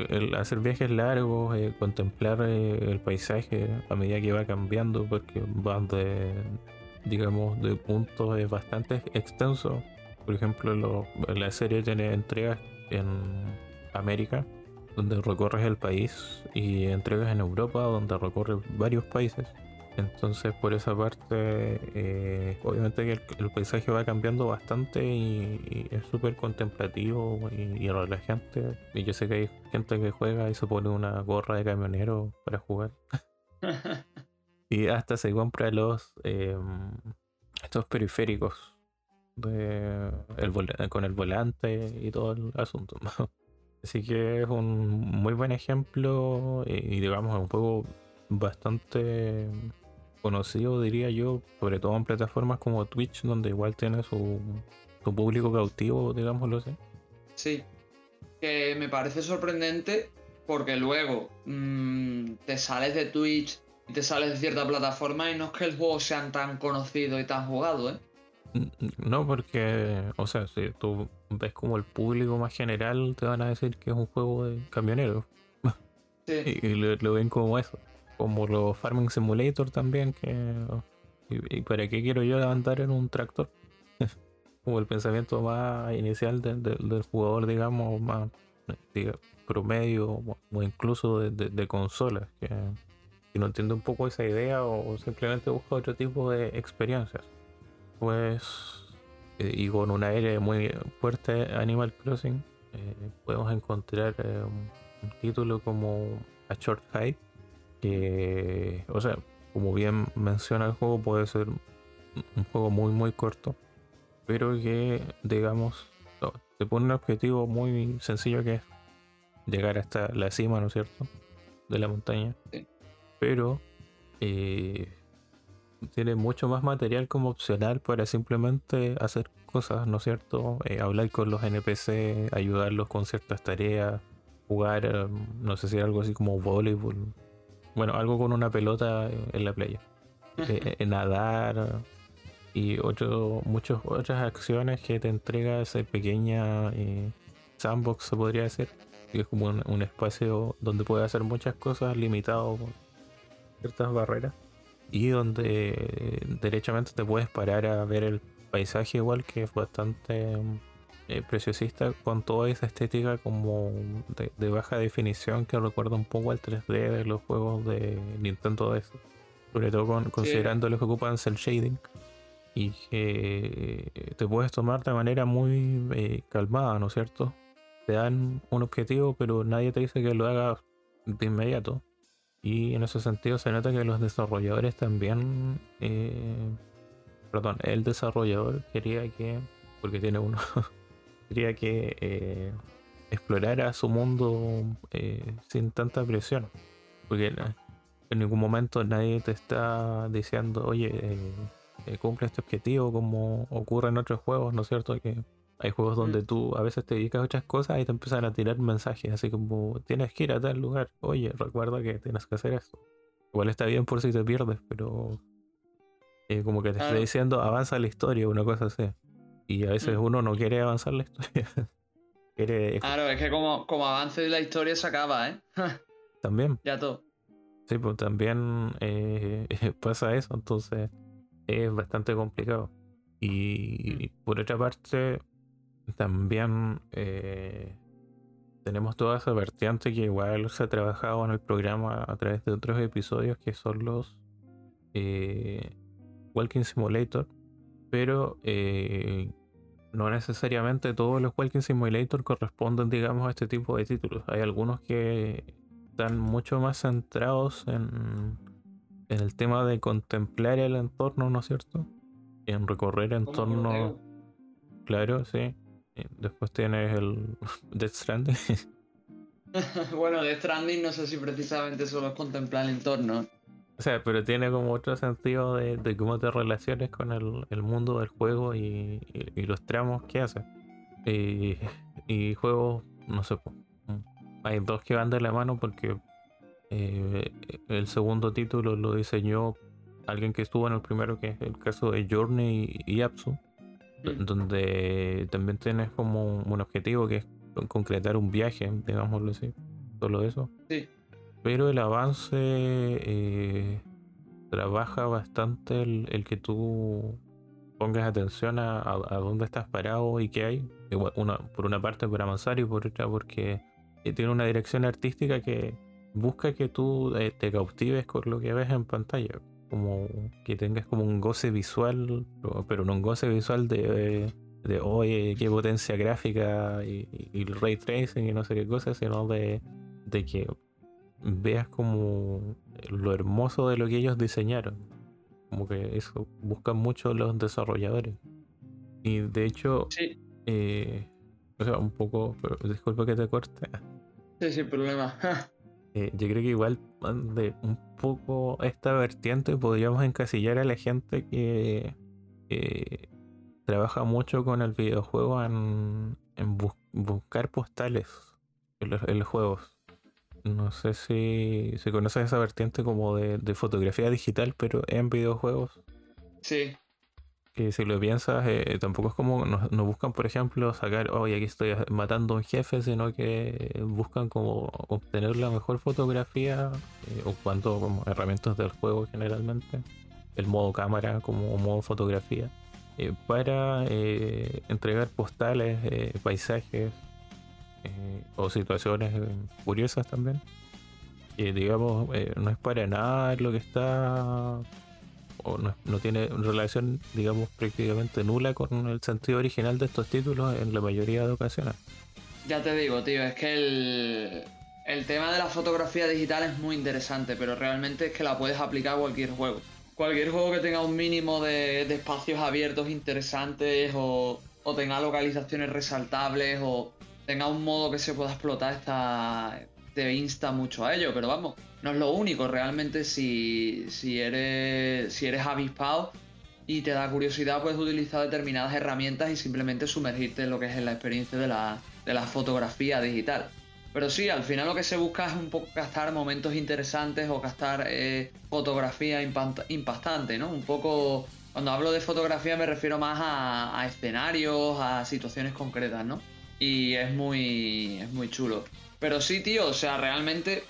el hacer viajes largos, contemplar el paisaje a medida que va cambiando, porque van de, digamos, de puntos es bastante extenso. Por ejemplo, la serie tiene entregas en América, donde recorres el país, y entregas en Europa, donde recorres varios países. Entonces, por esa parte, eh, obviamente que el, paisaje va cambiando bastante y, es súper contemplativo y, y, relajante. Y yo sé que hay gente que juega y se pone una gorra de camionero para jugar. Y hasta se compra los em, estos periféricos de con el volante y todo el asunto. Así que es un muy buen ejemplo y, digamos un juego bastante conocido diría yo, sobre todo en plataformas como Twitch donde igual tiene su, su público cautivo, digámoslo así. Sí, que me parece sorprendente porque luego mm, te sales de Twitch y te sales de cierta plataforma y no es que el juego sean tan conocido y tan jugado, ¿eh? No, porque, o sea, si tú ves como el público más general, te van a decir que es un juego de camioneros. Sí. y, lo, ven como eso. Como los Farming Simulator también, que. ¿Y, para qué quiero yo andar en un tractor? como el pensamiento más inicial del jugador, digamos, más promedio o incluso de, de consolas. Que, no entiende un poco esa idea o simplemente busca otro tipo de experiencias. Pues, eh, y con un aire muy fuerte Animal Crossing, eh, podemos encontrar eh, un, título como A Short Hike, que, o sea, como bien menciona el juego, puede ser un juego muy, muy corto, pero que, digamos, te pone un objetivo muy sencillo que es llegar hasta la cima, ¿no es cierto? De la montaña pero eh, tiene mucho más material como opcional para simplemente hacer cosas, ¿no es cierto? Eh, hablar con los NPC, ayudarlos con ciertas tareas, jugar, eh, no sé si algo así como voleibol, bueno, algo con una pelota en la playa, nadar y ocho, muchas otras acciones que te entrega esa pequeña sandbox, se podría decir, es como un, espacio donde puedes hacer muchas cosas limitado por ciertas barreras. Y donde derechamente te puedes parar a ver el paisaje igual que es bastante eh, preciosista con toda esa estética como de, baja definición que recuerda un poco al 3D de los juegos de Nintendo DS sobre todo con, considerando los que ocupan cel shading y que te puedes tomar de manera muy eh, calmada, ¿no es cierto? Te dan un objetivo, pero nadie te dice que lo hagas de inmediato. Y en ese sentido se nota que los desarrolladores también, eh, perdón, el desarrollador quería que, porque tiene uno, quería que eh, explorara su mundo sin tanta presión. Porque en ningún momento nadie te está diciendo, oye, eh, cumple este objetivo, como ocurre en otros juegos, ¿no es cierto? Que hay juegos donde mm. tú a veces te dedicas a otras cosas y te empiezan a tirar mensajes, así como tienes que ir a tal lugar, oye, recuerda que tienes que hacer esto. Igual está bien por si te pierdes, pero eh, como que te está diciendo avanza la historia, una cosa así. Y a veces mm. uno no quiere avanzar la historia. quiere... Claro, es que como, como avance la historia se acaba, ¿eh? también. Ya todo. Sí, pues también eh, pasa eso, entonces es bastante complicado. Y mm. por otra parte, también eh, tenemos toda esa vertiente que igual se ha trabajado en el programa a través de otros episodios que son los eh, Walking Simulator, pero eh, no necesariamente todos los Walking Simulator corresponden, digamos, a este tipo de títulos. Hay algunos que están mucho más centrados en en el tema de contemplar el entorno, ¿no es cierto? En recorrer entorno. Claro, sí. Después tienes el Death Stranding. bueno, Death Stranding no sé si precisamente solo es contemplar el entorno. O sea, pero tiene como otro sentido de, cómo te relaciones con el, mundo del juego y, los tramos que hace. Y, y juegos, no sé, hay dos que van de la mano porque eh, el segundo título lo diseñó alguien que estuvo en el primero, que es el caso de Journey y Apsu, mm. donde también tienes como un objetivo que es concretar un viaje, digámoslo así, solo eso. Pero el avance eh, trabaja bastante el, que tú pongas atención a, dónde estás parado y qué hay. por una parte por avanzar y por otra porque eh, tiene una dirección artística que busca que tú eh, te cautives con lo que ves en pantalla. Como que tengas como un goce visual, pero no un goce visual de, de, oye, qué potencia gráfica y, el ray tracing y no sé qué cosa, sino de, de que veas como lo hermoso de lo que ellos diseñaron. Como que eso buscan mucho los desarrolladores. Y de hecho, eh, o sea, un poco, pero disculpa que te corte. Sí, sin problema. Eh, yo creo que igual de un poco esta vertiente podríamos encasillar a la gente que trabaja mucho con el videojuego en, buscar postales en los, juegos. No sé si se conoce esa vertiente como de, de fotografía digital, pero en videojuegos. Sí, que si lo piensas, eh, tampoco es como nos, buscan, por ejemplo, sacar, oye, aquí estoy matando a un jefe, sino que buscan como obtener la mejor fotografía, eh, ocupando como herramientas del juego generalmente, el modo cámara como modo fotografía, eh, para entregar postales, paisajes o situaciones curiosas también. Y digamos, no es para nada lo que está no, tiene relación, digamos, prácticamente nula con el sentido original de estos títulos en la mayoría de ocasiones. Ya te digo, tío, es que el, el tema de la fotografía digital es muy interesante, pero realmente es que la puedes aplicar a cualquier juego. Cualquier juego que tenga un mínimo de, espacios abiertos interesantes o, o, tenga localizaciones resaltables o tenga un modo que se pueda explotar, está, te insta mucho a ello, pero vamos, no es lo único, realmente si, si, eres, si eres avispado y te da curiosidad, puedes utilizar determinadas herramientas y simplemente sumergirte en lo que es la experiencia de la, fotografía digital. Pero sí, al final lo que se busca es un poco gastar momentos interesantes o gastar eh, fotografía impactante, ¿no? Un poco, cuando hablo de fotografía me refiero más a escenarios, a situaciones concretas, ¿no? Y es muy, es muy chulo. Pero sí, tío, o sea, realmente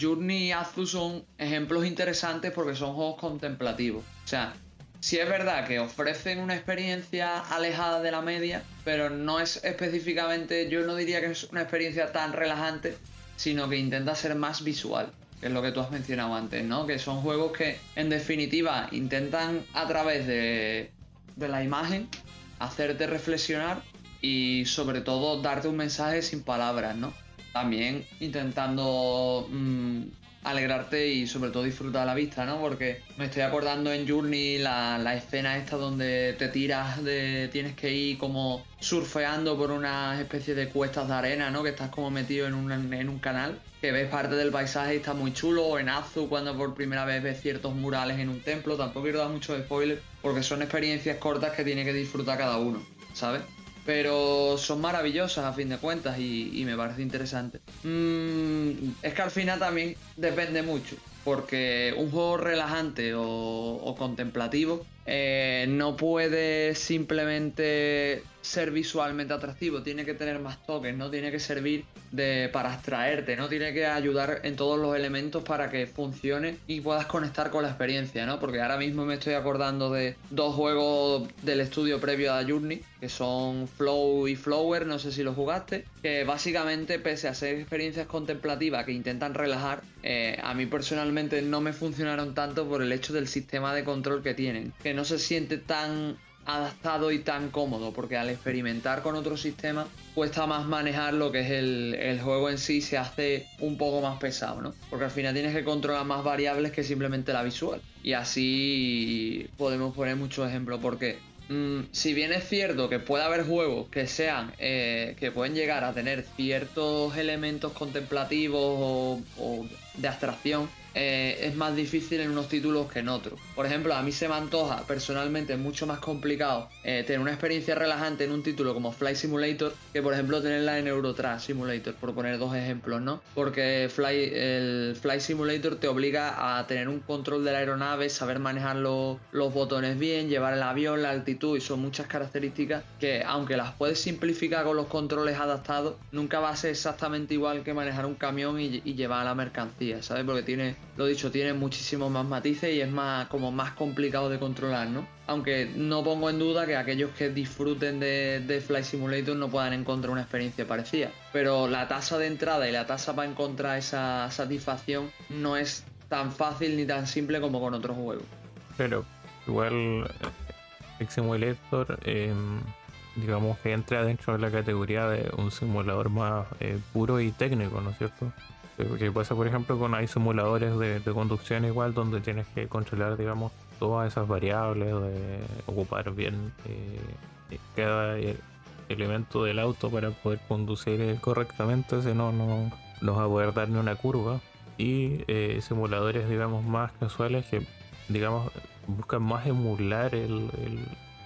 Journey y Azu son ejemplos interesantes porque son juegos contemplativos. O sea, sí es verdad que ofrecen una experiencia alejada de la media, pero no es específicamente, yo no diría que es una experiencia tan relajante, sino que intenta ser más visual, que es lo que tú has mencionado antes, ¿no? Que son juegos que en definitiva intentan a través de, de la imagen hacerte reflexionar y sobre todo darte un mensaje sin palabras, ¿no? También intentando mm, alegrarte y sobre todo disfrutar la vista, ¿no? Porque me estoy acordando en Journey la, la, escena esta donde te tiras de. tienes que ir como surfeando por una especie de cuestas de arena, ¿no? Que estás como metido en un, en un canal, que ves parte del paisaje y está muy chulo, o en Azu cuando por primera vez ves ciertos murales en un templo, tampoco quiero dar mucho spoiler, porque son experiencias cortas que tiene que disfrutar cada uno, ¿sabes? Pero son maravillosas a fin de cuentas y, me parece interesante. Mm, es que al final también depende mucho, porque un juego relajante o, contemplativo eh, no puede simplemente ser visualmente atractivo, tiene que tener más toques, no tiene que servir de, para abstraerte, no tiene que ayudar en todos los elementos para que funcione y puedas conectar con la experiencia, ¿no? Porque ahora mismo me estoy acordando de dos juegos del estudio previo a Journey, que son Flow y Flower, no sé si los jugaste, que básicamente pese a ser experiencias contemplativas que intentan relajar, eh, a mí personalmente no me funcionaron tanto por el hecho del sistema de control que tienen, no se siente tan adaptado y tan cómodo, porque al experimentar con otro sistema cuesta más manejar lo que es el, juego en sí, se hace un poco más pesado, ¿no? Porque al final tienes que controlar más variables que simplemente la visual. Y así podemos poner muchos ejemplos, porque mm, si bien es cierto que puede haber juegos que sean, eh, que pueden llegar a tener ciertos elementos contemplativos o de abstracción, eh, es más difícil en unos títulos que en otros. Por ejemplo, a mí se me antoja personalmente mucho más complicado eh, tener una experiencia relajante en un título como Flight Simulator que, por ejemplo, tenerla en Eurotrack Simulator, por poner dos ejemplos, ¿no? Porque Fly, el Flight Simulator te obliga a tener un control de la aeronave, saber manejar los, los botones bien, llevar el avión, la altitud y son muchas características que, aunque las puedes simplificar con los controles adaptados, nunca va a ser exactamente igual que manejar un camión y, y llevar la mercancía, ¿sabes? Porque tiene lo dicho, tiene muchísimos más matices y es más como más complicado de controlar, ¿no? Aunque no pongo en duda que aquellos que disfruten de, de Flight Simulator no puedan encontrar una experiencia parecida. Pero la tasa de entrada y la tasa para encontrar esa satisfacción no es tan fácil ni tan simple como con otros juegos. Pero igual eh, Flight Simulator em, digamos que entra dentro de la categoría de un simulador más eh, puro y técnico, ¿no es cierto? Que pasa por ejemplo con hay simuladores de, conducción igual donde tienes que controlar digamos todas esas variables de ocupar bien eh, cada elemento del auto para poder conducir correctamente si no no, no va a poder dar ni una curva. Y eh, simuladores digamos más casuales que digamos buscan más emular el, el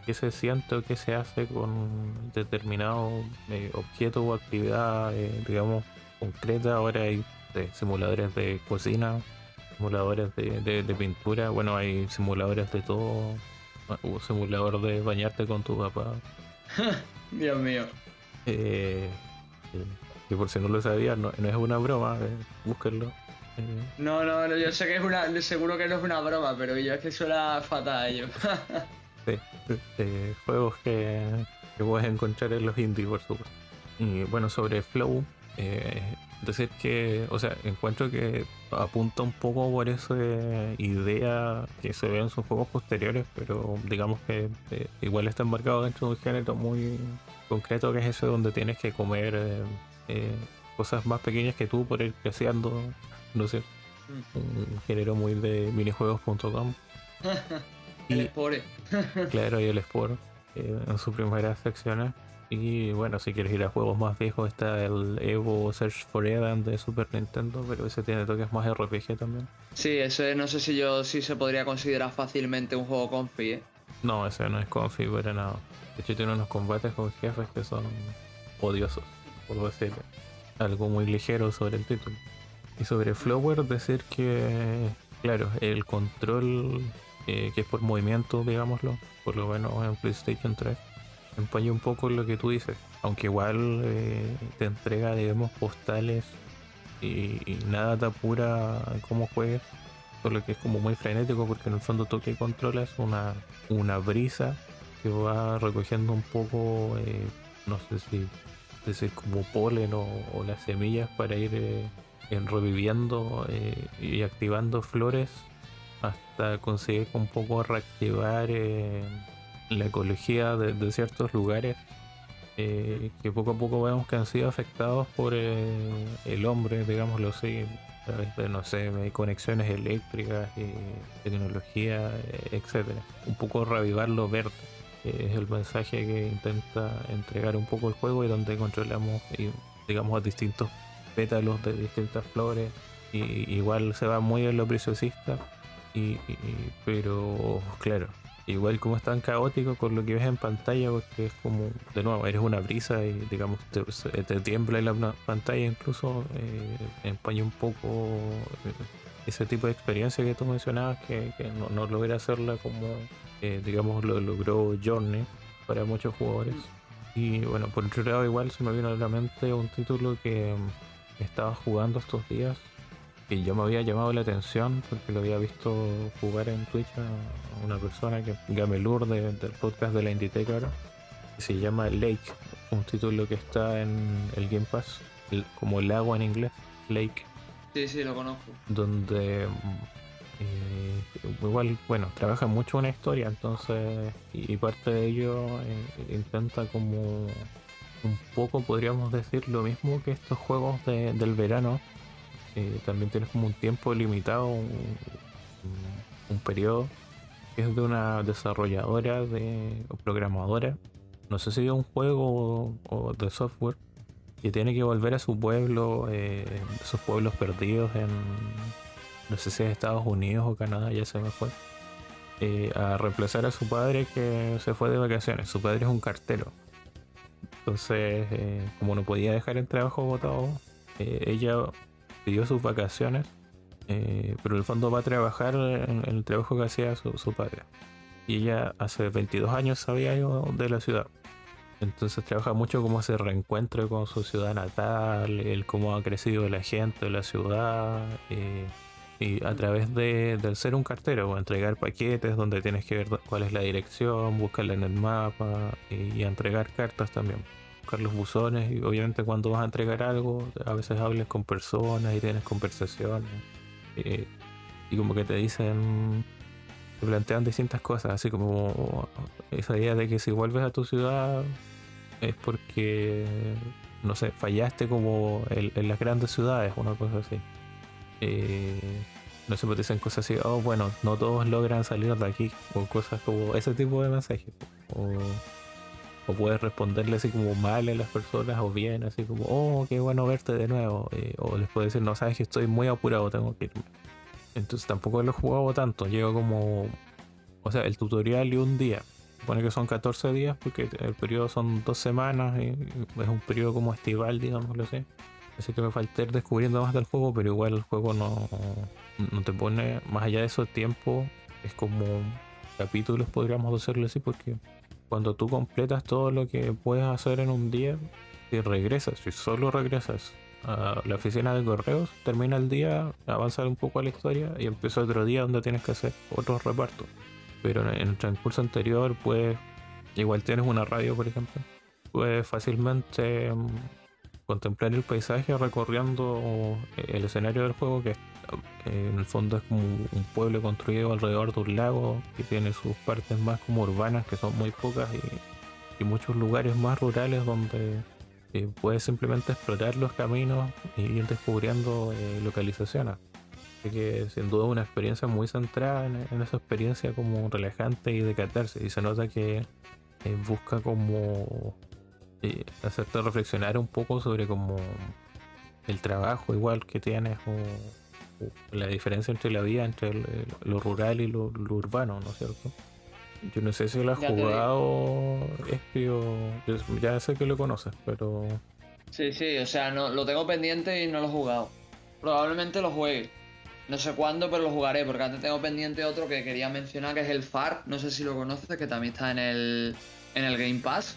qué se siente o qué se hace con determinado eh, objeto o actividad digamos concreta. Ahora hay simuladores de cocina, simuladores de, pintura, bueno, hay simuladores de todo. Hubo simulador de bañarte con tu papá. Dios mío. Eh, que por si no lo sabías, no, es una broma, eh, búsquenlo. Eh. No, no, yo sé que es una, seguro que no es una broma, pero yo es que suena fatal ello. sí, juegos que, que puedes encontrar en los indies, por supuesto. Y bueno, sobre Flow, eh, decir que, o sea, encuentro que apunta un poco por esa idea que se ve en sus juegos posteriores, pero digamos que eh, igual está embarcado dentro de un género muy concreto que es ese donde tienes que comer eh, eh, cosas más pequeñas que tú por ir creciendo, no sé, mm. un género muy de minijuegos.com. el Spore. claro, y el Spore en sus primeras secciones. Y bueno, si quieres ir a juegos más viejos está el Evo Search for Eden de Super Nintendo, pero ese tiene toques más RPG también. Sí, ese no sé si yo sí se podría considerar fácilmente un juego confi, ¿eh? No, ese no es confi para nada. De hecho tiene unos combates con jefes que son odiosos, por decir algo muy ligero sobre el título. Y sobre Flower decir que, claro, el control eh, que es por movimiento, digámoslo, por lo menos en PlayStation 3 empaña un poco lo que tú dices. aunque igual eh, te entrega, digamos, postales y, nada te apura cómo juegues, solo que es como muy frenético porque en el fondo tú que controlas una, una brisa que va recogiendo un poco, eh, no sé si decir como polen o, las semillas para ir eh, reviviendo y activando flores hasta conseguir un poco reactivar la ecología de ciertos lugares eh, que poco a poco vemos que han sido afectados por eh, el hombre, digámoslo así, a través de, no sé, conexiones eléctricas, y tecnología, eh, etcétera. Un poco revivarlo verde. es el mensaje que intenta entregar un poco el juego y donde controlamos, digamos, a distintos pétalos de distintas flores. Y, igual se va muy en lo preciosista, y, pero claro, igual como es tan caótico con lo que ves en pantalla, porque es como, de nuevo, eres una brisa y digamos te, te tiembla la pantalla, incluso eh, empaña un poco eh, ese tipo de experiencia que tú mencionabas, que, no, no, logra hacerla como, eh, digamos, lo logró Journey para muchos jugadores. Y bueno, por otro lado, igual se me vino a la mente un título que estaba jugando estos días y yo me había llamado la atención porque lo había visto jugar en Twitch a una persona que Gamelur de, del podcast de la Inditeca ahora se llama Lake un título que está en el Game Pass como el agua en inglés Lake. Sí sí lo conozco. Donde eh, igual bueno trabaja mucho una historia entonces y, parte de ello eh, intenta como un poco podríamos decir lo mismo que estos juegos del verano eh, también tienes como un tiempo limitado, un, periodo, que es de una desarrolladora de, o programadora, no sé si es un juego o, de software, que tiene que volver a su pueblo, eh, esos pueblos perdidos en, no sé si es Estados Unidos o Canadá, ya se me fue, eh, a reemplazar a su padre que se fue de vacaciones. Su padre es un cartero. Entonces, como no podía dejar el trabajo votado, ella pidió sus vacaciones, eh, pero en el fondo va a trabajar en, el trabajo que hacía su, padre. Y ella hace 22 años sabía de la ciudad. Entonces trabaja mucho cómo se reencuentra con su ciudad natal, el cómo ha crecido la gente de la ciudad. Eh, y a través de, del ser un cartero, entregar paquetes donde tienes que ver cuál es la dirección, buscarla en el mapa y entregar cartas también buscar los buzones y obviamente cuando vas a entregar algo, a veces hablas con personas y tienes conversaciones eh, y como que te dicen, te plantean distintas cosas, así como esa idea de que si vuelves a tu ciudad es porque, no sé, fallaste como en, las grandes ciudades, una cosa así. Eh, no sé, pues dicen cosas así, oh bueno, no todos logran salir de aquí, o cosas como ese tipo de mensajes. O puedes responderle así como mal a las personas o bien, así como, oh, qué bueno verte de nuevo. Eh, o les puedes decir, no, sabes que estoy muy apurado, tengo que irme. Entonces tampoco lo he jugado tanto, llego como, o sea, el tutorial y un día. Supone que son 14 días porque el periodo son dos semanas y es un periodo como estival, digámoslo así. Así que me falta ir descubriendo más del juego, pero igual el juego no, no te pone más allá de eso tiempo. Es como capítulos, podríamos decirlo así, porque cuando tú completas todo lo que puedes hacer en un día y regresas, si solo regresas a la oficina de correos, termina el día, avanza un poco a la historia y empieza otro día donde tienes que hacer otros repartos. Pero en el transcurso anterior, pues, igual tienes una radio, por ejemplo, puedes fácilmente mm, contemplar el paisaje recorriendo el escenario del juego que en el fondo es como un pueblo construido alrededor de un lago que tiene sus partes más como urbanas que son muy pocas y, muchos lugares más rurales donde eh, puedes simplemente explorar los caminos y ir descubriendo eh, localizaciones. Así que sin duda una experiencia muy centrada en, esa experiencia como relajante y de catarse y se nota que eh, busca como hacerte reflexionar un poco sobre como el trabajo igual que tienes o la diferencia entre la vida entre lo rural y lo, urbano, ¿no es cierto? Yo no sé si lo has jugado, Espio. Ya sé que lo conoces, pero. Sí, sí, o sea, no, lo tengo pendiente y no lo he jugado. Probablemente lo juegue. No sé cuándo, pero lo jugaré, porque antes tengo pendiente otro que quería mencionar, que es el FAR. No sé si lo conoces, que también está en el, en el Game Pass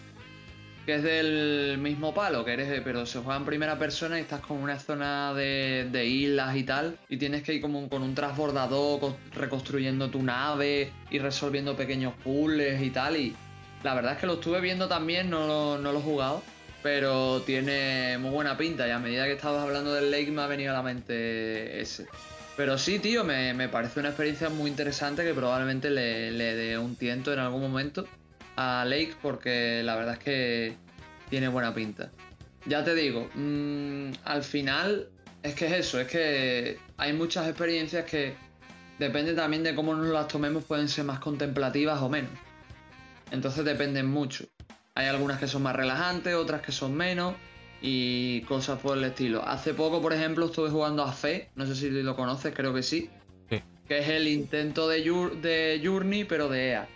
que es del mismo palo, que eres, pero se juega en primera persona y estás como en una zona de, de islas y tal, y tienes que ir como con un transbordador reconstruyendo tu nave y resolviendo pequeños puzzles y tal, y la verdad es que lo estuve viendo también, no lo, no lo he jugado, pero tiene muy buena pinta y a medida que estabas hablando del Lake me ha venido a la mente ese. Pero sí, tío, me, parece una experiencia muy interesante que probablemente le, le dé un tiento en algún momento a Lake porque la verdad es que tiene buena pinta. Ya te digo, mm, al final es que es eso, es que hay muchas experiencias que depende también de cómo nos las tomemos, pueden ser más contemplativas o menos. Entonces dependen mucho. Hay algunas que son más relajantes, otras que son menos y cosas por el estilo. Hace poco, por ejemplo, estuve jugando a Fe, no sé si lo conoces, creo que sí. Que es el intento de, de Journey, pero de EA.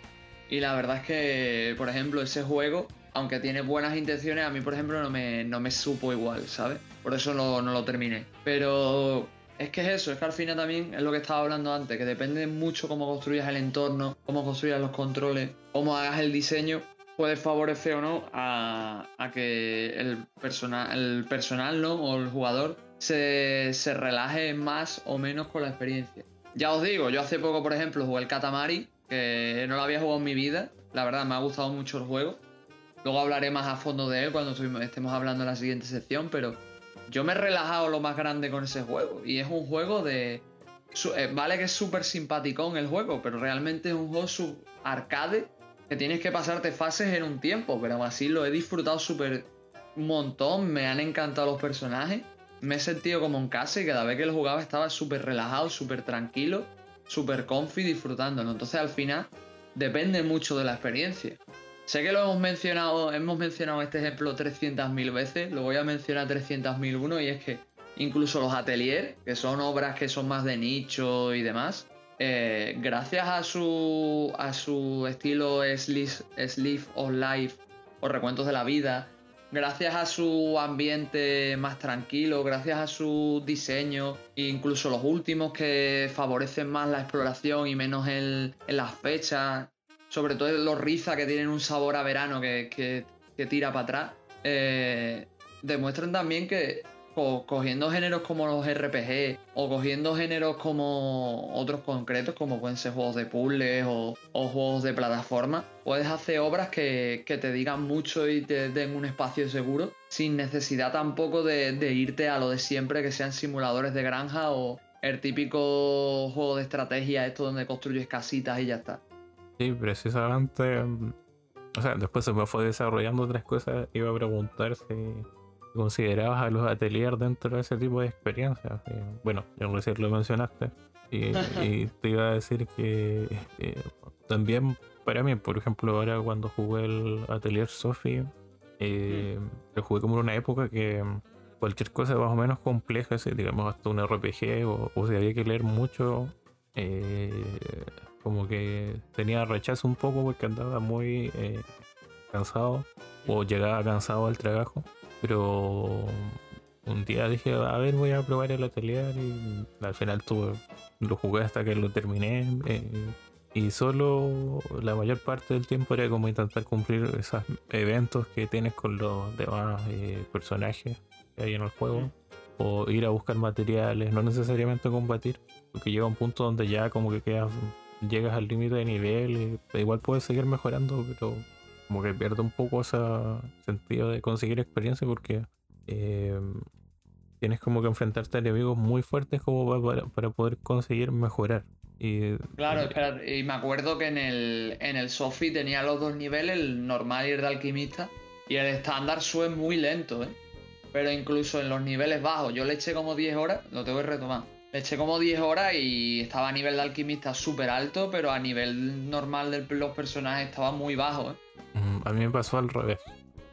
Y la verdad es que, por ejemplo, ese juego, aunque tiene buenas intenciones, a mí, por ejemplo, no me, no me supo igual, ¿sabes? Por eso no, no lo terminé. Pero es que es eso, es que al final también es lo que estaba hablando antes, que depende mucho cómo construyas el entorno, cómo construyas los controles, cómo hagas el diseño, puede favorecer o no a, que el, el personal ¿no? o el jugador se, relaje más o menos con la experiencia. Ya os digo, yo hace poco, por ejemplo, jugué el Katamari, que no lo había jugado en mi vida. La verdad, me ha gustado mucho el juego. Luego hablaré más a fondo de él cuando estemos hablando en la siguiente sección, pero yo me he relajado lo más grande con ese juego. Y es un juego de... Eh, vale que es súper simpaticón el juego, pero realmente es un juego arcade que tienes que pasarte fases en un tiempo, pero así lo he disfrutado súper un montón, me han encantado los personajes, me he sentido como en casa y cada vez que lo jugaba estaba súper relajado, súper tranquilo, súper comfy disfrutándolo. Entonces al final depende mucho de la experiencia. Sé que lo hemos mencionado, hemos mencionado este ejemplo 300.000 veces, lo voy a mencionar 300.001 y es que incluso los ateliers, que son obras que son más de nicho y demás, eh, gracias a su, a su estilo Sleep of Life o Recuentos de la Vida, gracias a su ambiente más tranquilo, gracias a su diseño, incluso los últimos que favorecen más la exploración y menos en las fechas, sobre todo los Riza que tienen un sabor a verano que, tira para atrás, eh, demuestran también que cogiendo géneros como los RPG o cogiendo géneros como otros concretos como pueden ser juegos de puzzles o, juegos de plataforma, puedes hacer obras que, te digan mucho y te den un espacio seguro sin necesidad tampoco de, irte a lo de siempre que sean simuladores de granja o el típico juego de estrategia esto donde construyes casitas y ya está. Sí, precisamente... Mm, o sea, después se me fue desarrollando otras cosas. Iba a preguntar si considerabas a los ateliers dentro de ese tipo de experiencias. bueno, ya recién lo mencionaste. Y, te iba a decir que también para mí, por ejemplo, ahora cuando jugué el Atelier Sophie, eh, lo jugué como en una época que cualquier cosa más o menos compleja, digamos hasta un RPG o, si había que leer mucho, eh, como que tenía rechazo un poco porque andaba muy eh, cansado o llegaba cansado al trabajo. Pero un día dije, a ver, voy a probar el atelier y al final tuve, lo jugué hasta que lo terminé. Eh, y solo la mayor parte del tiempo era como intentar cumplir esos eventos que tienes con los demás eh, personajes que hay en el juego. O ir a buscar materiales, no necesariamente combatir, porque llega un punto donde ya como que quedas, llegas al límite de nivel y igual puedes seguir mejorando, pero como que pierde un poco ese sentido de conseguir experiencia porque eh, tienes como que enfrentarte a enemigos muy fuertes como para, poder conseguir mejorar. Y, claro, espera, y me acuerdo que en el, en el Sofi tenía los dos niveles, el normal y el de alquimista, y el estándar sube muy lento, ¿eh? Pero incluso en los niveles bajos, yo le eché como 10 horas, lo tengo que retomar. Le eché como 10 horas y estaba a nivel de alquimista súper alto, pero a nivel normal de los personajes estaba muy bajo, ¿eh? Mm, a mí me pasó al revés.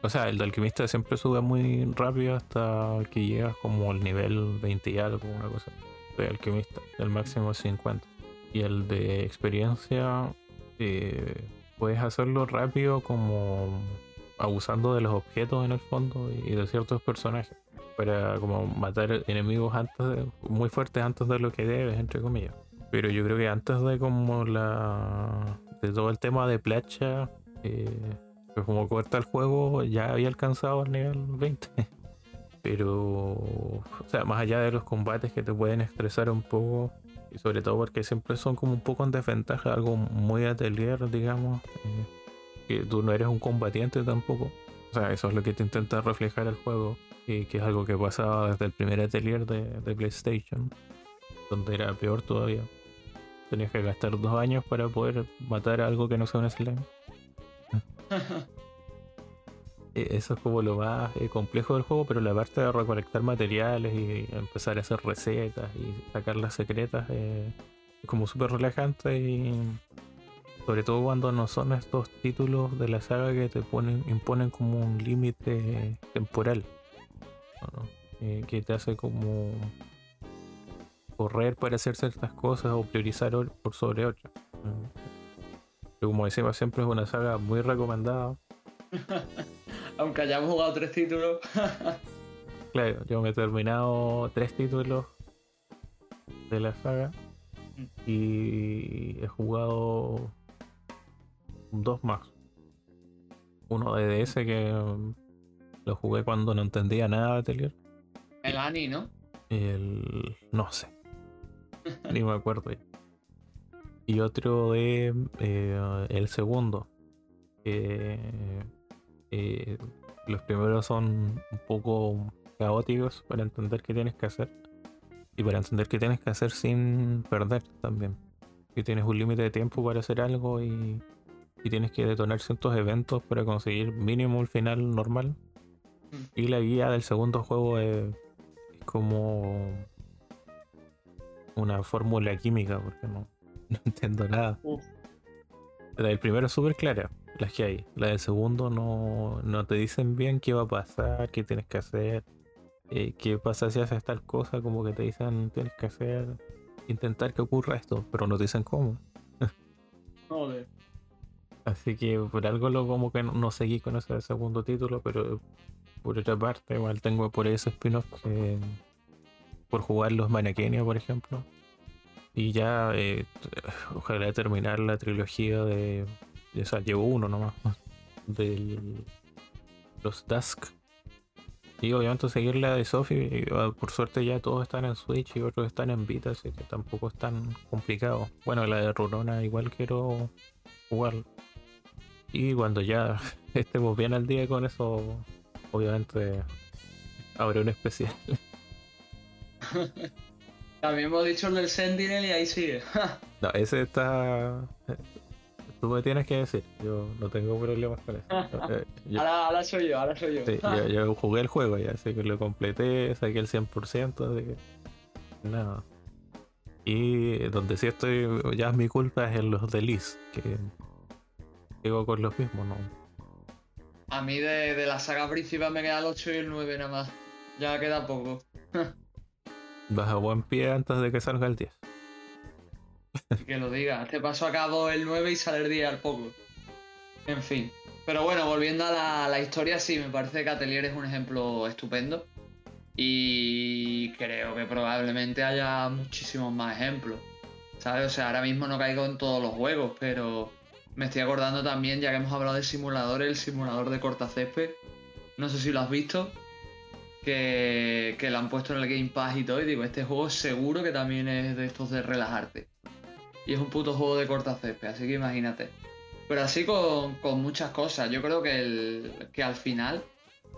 O sea, el de alquimista siempre sube muy rápido hasta que llegas como al nivel 20 y algo, una cosa. De alquimista, el máximo es 50. Y el de experiencia, eh, puedes hacerlo rápido como abusando de los objetos en el fondo y de ciertos personajes. Para como matar enemigos antes muy fuertes antes de lo que debes, entre comillas. Pero yo creo que antes de como la. de todo el tema de plancha eh, Pues como corta el juego, ya había alcanzado el nivel 20. Pero, o sea, más allá de los combates que te pueden estresar un poco, y sobre todo porque siempre son como un poco en desventaja, algo muy atelier, digamos, eh, que tú no eres un combatiente tampoco. O sea, eso es lo que te intenta reflejar el juego, y que es algo que pasaba desde el primer atelier de, de PlayStation, donde era peor todavía. Tenías que gastar dos años para poder matar a algo que no sea un slime. E, eso es como lo más eh, complejo del juego, pero la parte de recolectar materiales y empezar a hacer recetas y sacar las secretas eh, es como súper relajante y sobre todo cuando no son estos títulos de la saga que te ponen imponen como un límite temporal eh, que te hace como correr para hacer ciertas cosas o priorizar por sobre otras. como decimos siempre es una saga muy recomendada. Aunque hayamos jugado tres títulos. claro, yo me he terminado tres títulos de la saga. Mm. Y he jugado dos más. Uno de DS que lo jugué cuando no entendía nada de Atelier. El Ani, ¿no? El. no sé. Ni me acuerdo. Y otro de. Eh, el segundo. Que eh, los primeros son un poco caóticos para entender qué tienes que hacer. Y para entender qué tienes que hacer sin perder también. Que tienes un límite de tiempo para hacer algo y, y, tienes que detonar ciertos eventos para conseguir mínimo el final normal. Mm. Y la guía del segundo juego es, como una fórmula química, porque no, no entiendo nada. El primero es súper clara las que hay. La del segundo no, te dicen bien qué va a pasar, qué tienes que hacer, eh, qué pasa si haces tal cosa, como que te dicen tienes que hacer, intentar que ocurra esto, pero no te dicen cómo. Joder. Así que por algo lo como que no, seguí con ese segundo título, pero por otra parte igual tengo por ese spin-off por jugar los Manakenia, por ejemplo. Y ya eh, ojalá terminar la trilogía de o sea, llevo uno nomás. De los Dusk. Y obviamente seguir la de Sophie. Ah, por suerte ya todos están en Switch y otros están en Vita, así que tampoco es tan complicado. Bueno, la de Rurona igual quiero jugar. Y cuando ya estemos bien al día con eso, obviamente habrá un especial. También hemos dicho el del Sentinel y ahí sigue. no, ese está Tú me tienes que decir, yo no tengo problemas con eso. Eh, ahora, soy yo, ahora soy yo. Sí, yo, jugué el juego ya, así que lo completé, saqué el 100%, de nada. Y donde sí estoy, ya es mi culpa es en los de Liz, que sigo con los mismos, ¿no? A mí de, de la saga principal me queda el 8 y el 9 nada más. Ya queda poco. Vas a buen pie antes de que salga el 10. que lo diga. Te paso a cabo el 9 y sale el día al poco. En fin. Pero bueno, volviendo a la, historia, sí, me parece que Atelier es un ejemplo estupendo. Y creo que probablemente haya muchísimos más ejemplos. ¿Sabes? O sea, ahora mismo no caigo en todos los juegos, pero me estoy acordando también, ya que hemos hablado de simuladores, el simulador de cortacésped. No sé si lo has visto. Que, que lo han puesto en el Game Pass y todo. Y digo, este juego seguro que también es de estos de relajarte y es un puto juego de cortacésped, así que imagínate. Pero así con, muchas cosas. Yo creo que, el, que al final,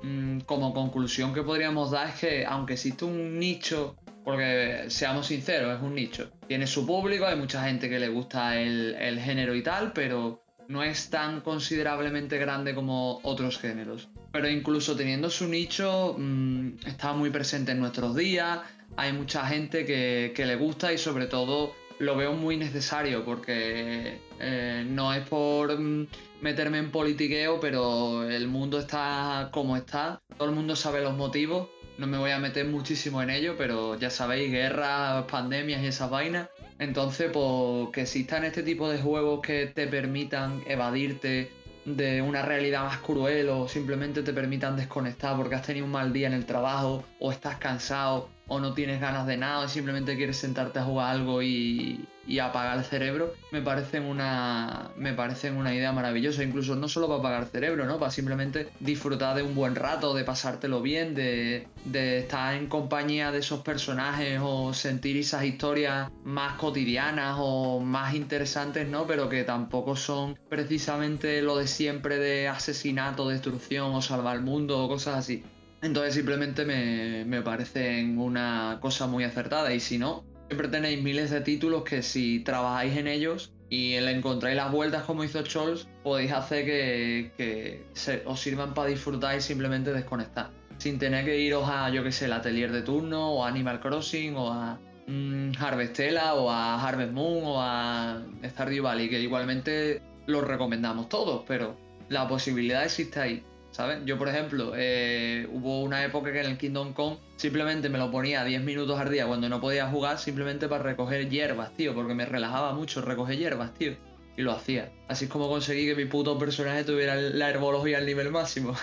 mm, como conclusión que podríamos dar es que aunque existe un nicho, porque seamos sinceros, es un nicho. Tiene su público, hay mucha gente que le gusta el, género y tal, pero no es tan considerablemente grande como otros géneros. Pero incluso teniendo su nicho, mm, está muy presente en nuestros días, hay mucha gente que, que le gusta y sobre todo lo veo muy necesario porque eh, no es por mm, meterme en politiqueo, pero el mundo está como está, todo el mundo sabe los motivos, no me voy a meter muchísimo en ello, pero ya sabéis, guerras, pandemias y esas vainas. Entonces, pues que existan este tipo de juegos que te permitan evadirte de una realidad más cruel o simplemente te permitan desconectar porque has tenido un mal día en el trabajo o estás cansado o no tienes ganas de nada, o simplemente quieres sentarte a jugar algo y, apagar el cerebro, me parecen una me una idea maravillosa, incluso no solo para apagar el cerebro, ¿no? Para simplemente disfrutar de un buen rato, de pasártelo bien, de, de estar en compañía de esos personajes o sentir esas historias más cotidianas o más interesantes, ¿no? Pero que tampoco son precisamente lo de siempre de asesinato, destrucción o salvar el mundo o cosas así. Entonces simplemente me, me parecen una cosa muy acertada y si no, Siempre tenéis miles de títulos que si trabajáis en ellos y le encontráis las vueltas como hizo Scholz, podéis hacer que, os sirvan para disfrutar y simplemente desconectar. Sin tener que iros a, yo que sé, el atelier de turno, o a Animal Crossing, o a mm, Harvestella, o a Harvest Moon, o a Stardew Valley, que igualmente los recomendamos todos, pero la posibilidad existe ahí. ¿Sabes? Yo, por ejemplo, eh, hubo una época que en el Kingdom Come simplemente me lo ponía 10 minutos al día cuando no podía jugar simplemente para recoger hierbas, tío, porque me relajaba mucho recoger hierbas, tío. Y lo hacía. Así es como conseguí que mi puto personaje tuviera la herbología al nivel máximo.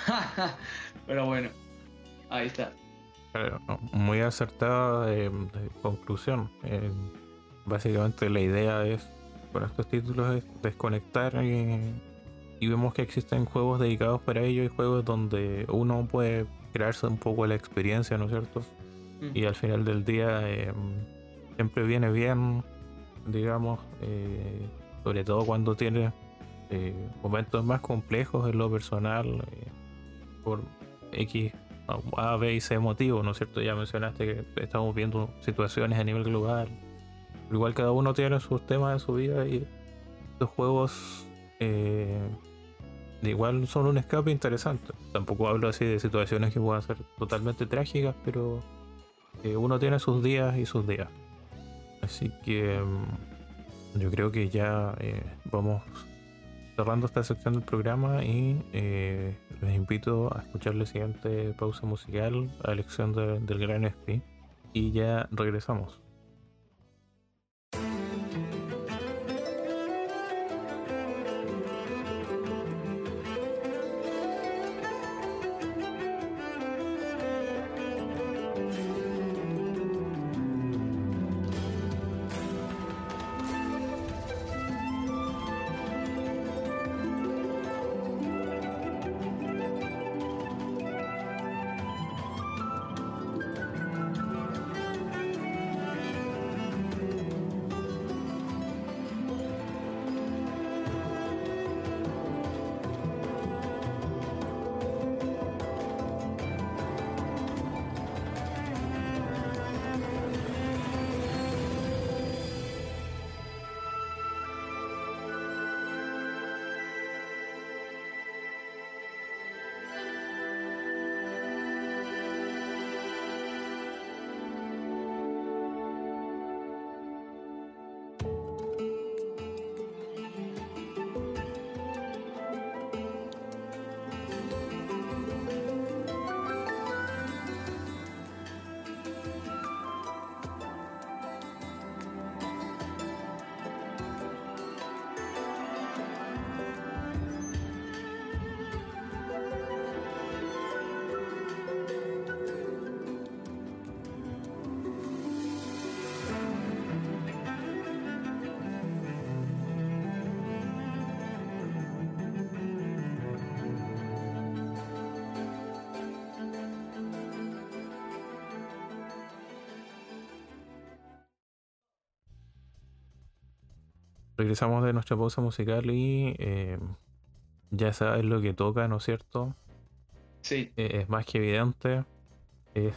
Pero bueno, ahí está. muy acertada de, conclusión. Eh, básicamente la idea es, con estos títulos, es desconectar y y vemos que existen juegos dedicados para ello y juegos donde uno puede crearse un poco la experiencia, ¿no es cierto? Y al final del día em, siempre viene bien, digamos, eh, sobre todo cuando tiene eh, momentos más complejos en lo personal, eh, por X, A, B y C motivo, ¿no es cierto? Ya mencionaste que estamos viendo situaciones a nivel global. Igual cada uno tiene sus temas en su vida y los juegos igual son un escape interesante. Tampoco hablo así de situaciones que puedan ser totalmente trágicas, pero eh, uno tiene sus días y sus días. Así que mm, yo creo que ya eh, vamos cerrando esta sección del programa y eh, les invito a escuchar la siguiente pausa musical a elección del Gran SP y ya regresamos. Regresamos de nuestra pausa musical y eh, ya sabes lo que toca, ¿no es cierto? Sí. Eh, es más que evidente. Es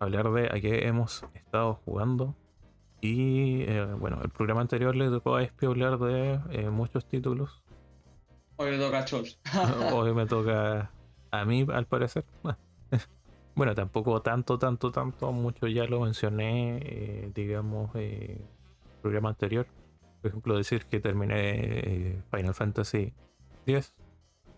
hablar de a qué hemos estado jugando. Y eh, bueno, el programa anterior le tocó a Espi hablar de muchos títulos. Hoy le toca a Chols. Hoy me toca a mí, al parecer. bueno, tampoco tanto, tanto, tanto. Mucho ya lo mencioné, digamos, el programa anterior por ejemplo, decir que terminé eh, Final Fantasy X,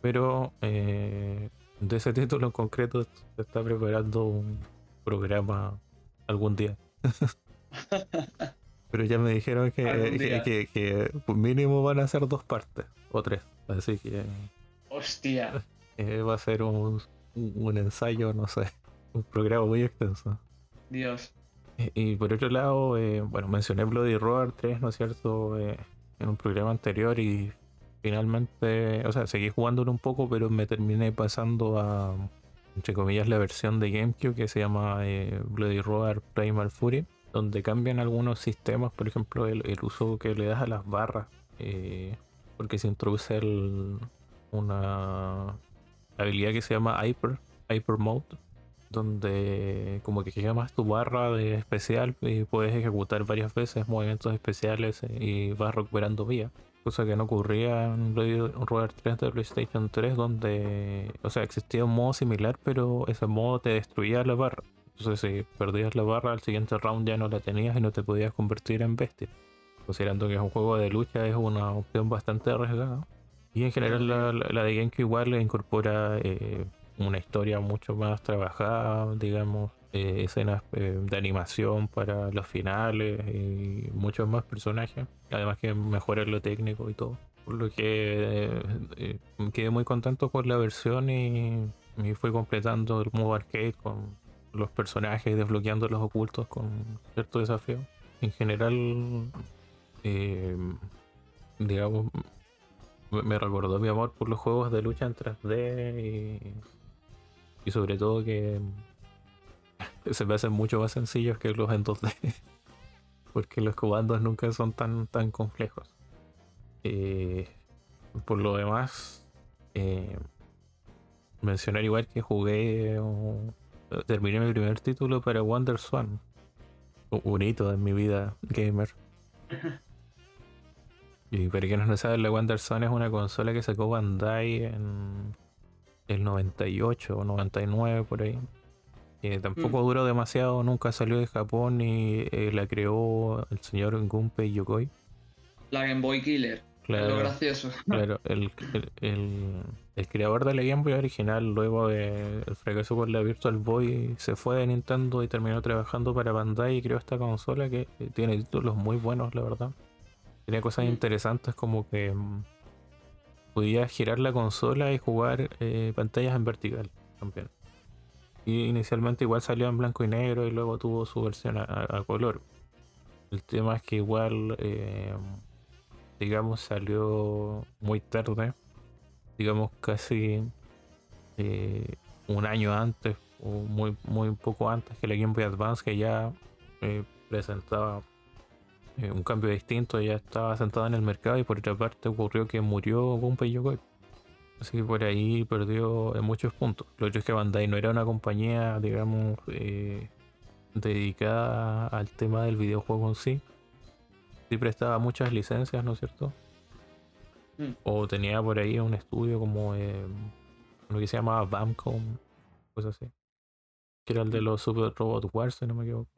pero eh, de ese título en concreto se está preparando un programa algún día. pero ya me dijeron que, que, mínimo van a ser dos partes o tres, así que. Hostia. Eh, va a ser un, un ensayo, no sé, un programa muy extenso. Dios. Y por otro lado, eh, bueno, mencioné Bloody Roar 3, ¿no es cierto? Eh, en un programa anterior y finalmente, o sea, seguí jugándolo un poco, pero me terminé pasando a, entre comillas, la versión de GameCube que se llama eh, Bloody Roar Primal Fury, donde cambian algunos sistemas, por ejemplo, el, uso que le das a las barras, porque se introduce una habilidad que se llama Hyper, Hyper Mode donde como que más tu barra de especial y puedes ejecutar varias veces movimientos especiales y vas recuperando vía. Cosa que no ocurría en Roller 3 de PlayStation 3, donde, o sea, existía un modo similar, pero ese modo te destruía la barra. Entonces, si perdías la barra, al siguiente round ya no la tenías y no te podías convertir en bestia. Considerando que es un juego de lucha, es una opción bastante arriesgada. Y en general, la, de GameCube igual incorpora eh, una historia mucho más trabajada, digamos, eh, escenas eh, de animación para los finales y muchos más personajes. Además que mejorar lo técnico y todo. Por lo que eh, quedé muy contento con la versión y, y fui completando el modo arcade con los personajes, desbloqueando los ocultos con cierto desafío. En general, digamos, me recordó mi amor por los juegos de lucha en 3D y y sobre todo que se me hacen mucho más sencillos que los en 2D. Porque los comandos nunca son tan, tan complejos. Eh, por lo demás, eh, mencionar igual que jugué terminé mi primer título para Wonder Swan. Un hito en mi vida gamer. y para quienes no saben, la Wonder Swan es una consola que sacó Bandai en el 98 o 99 por ahí. tampoco mm. duró demasiado, nunca salió de Japón y eh, la creó el señor Gunpei Yokoi. La Game Boy Killer. Claro, lo gracioso. Claro, el, creador de la Game Boy original, luego del fracaso con la Virtual Boy, se fue de Nintendo y terminó trabajando para Bandai y creó esta consola que tiene títulos muy buenos, la verdad. Tiene cosas mm. interesantes como que mm, podía girar la consola y jugar eh, pantallas en vertical también. Y inicialmente igual salió en blanco y negro y luego tuvo su versión a, color. El tema es que igual, eh, digamos, salió muy tarde, digamos casi eh, un año antes o muy, muy poco antes que la Game Boy Advance que ya presentaba eh, un cambio distinto, ya estaba sentada en el mercado y por otra parte ocurrió que murió Gunpei Yokoi. Así que por ahí perdió en muchos puntos. Lo otro es que Bandai no era una compañía, digamos, eh, dedicada al tema del videojuego en sí. Sí prestaba muchas licencias, ¿no es cierto? Mm. O tenía por ahí un estudio como eh, lo que se llamaba Bamcom, cosas así. Que era el de los Super Robot Wars, si no me equivoco.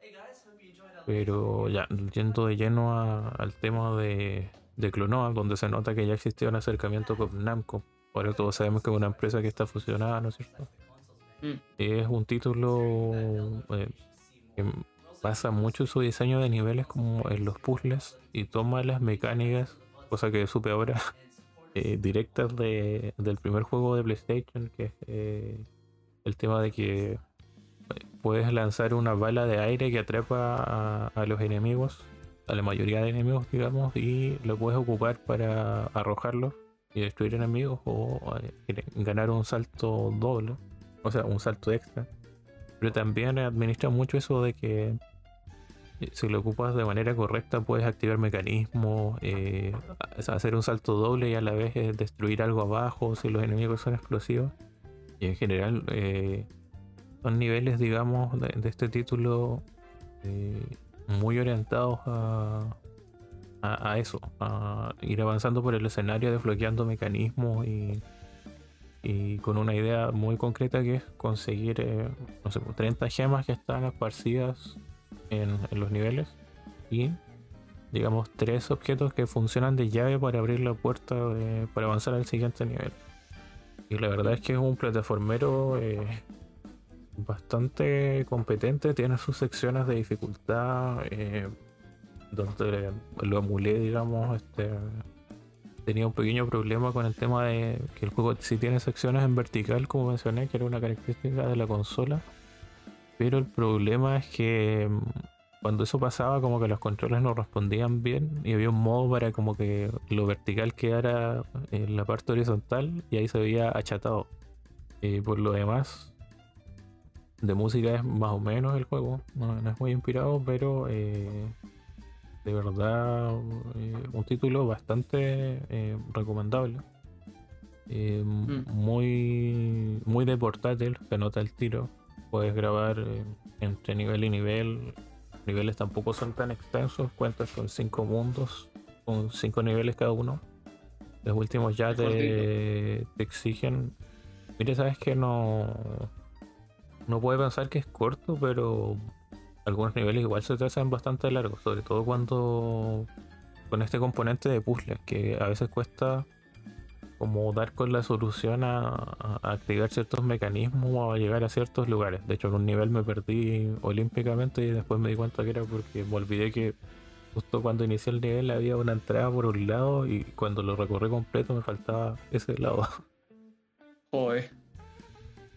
Pero ya, yendo de lleno al tema de, de Clonoa, donde se nota que ya existía un acercamiento con Namco. Ahora todos sabemos que es una empresa que está fusionada, ¿no es cierto? Mm. Es un título eh, que basa mucho su diseño de niveles como en los puzzles y toma las mecánicas, cosa que supe ahora, eh, directas de, del primer juego de PlayStation, que es eh, el tema de que puedes lanzar una bala de aire que atrapa a, los enemigos, a la mayoría de enemigos, digamos, y lo puedes ocupar para arrojarlos y destruir enemigos o eh, ganar un salto doble, o sea, un salto extra. Pero también administra mucho eso de que eh, si lo ocupas de manera correcta puedes activar mecanismos, eh, hacer un salto doble y a la vez destruir algo abajo si los enemigos son explosivos. Y en general son niveles, digamos, de, este título eh, muy orientados a, eso, a ir avanzando por el escenario, desbloqueando mecanismos y, y con una idea muy concreta que es conseguir, eh, no sé, 30 gemas que están esparcidas en, los niveles y digamos tres objetos que funcionan de llave para abrir la puerta para avanzar al siguiente nivel. Y la verdad es que es un plataformero eh, bastante competente, tiene sus secciones de dificultad, eh, donde lo emulé, digamos, este, tenía un pequeño problema con el tema de que el juego sí tiene secciones en vertical, como mencioné, que era una característica de la consola, pero el problema es que cuando eso pasaba, como que los controles no respondían bien y había un modo para como que lo vertical quedara en la parte horizontal y ahí se veía achatado. Por lo demás, de música es más o menos el juego, no, es muy inspirado, pero eh, de verdad eh, un título bastante eh, recomendable. Mm. Muy, muy de portátil, se nota el tiro. Puedes grabar entre nivel y nivel. Los niveles tampoco son tan extensos, cuentas con cinco mundos, con cinco niveles cada uno. Los últimos ya te, te exigen. Mire, sabes que no no puede pensar que es corto, pero algunos niveles igual se te hacen bastante largos, sobre todo cuando con este componente de puzzle, que a veces cuesta como dar con la solución a, activar ciertos mecanismos o a llegar a ciertos lugares. De hecho, en un nivel me perdí olímpicamente y después me di cuenta que era porque me olvidé que justo cuando inicié el nivel había una entrada por un lado y cuando lo recorrí completo me faltaba ese lado. Joder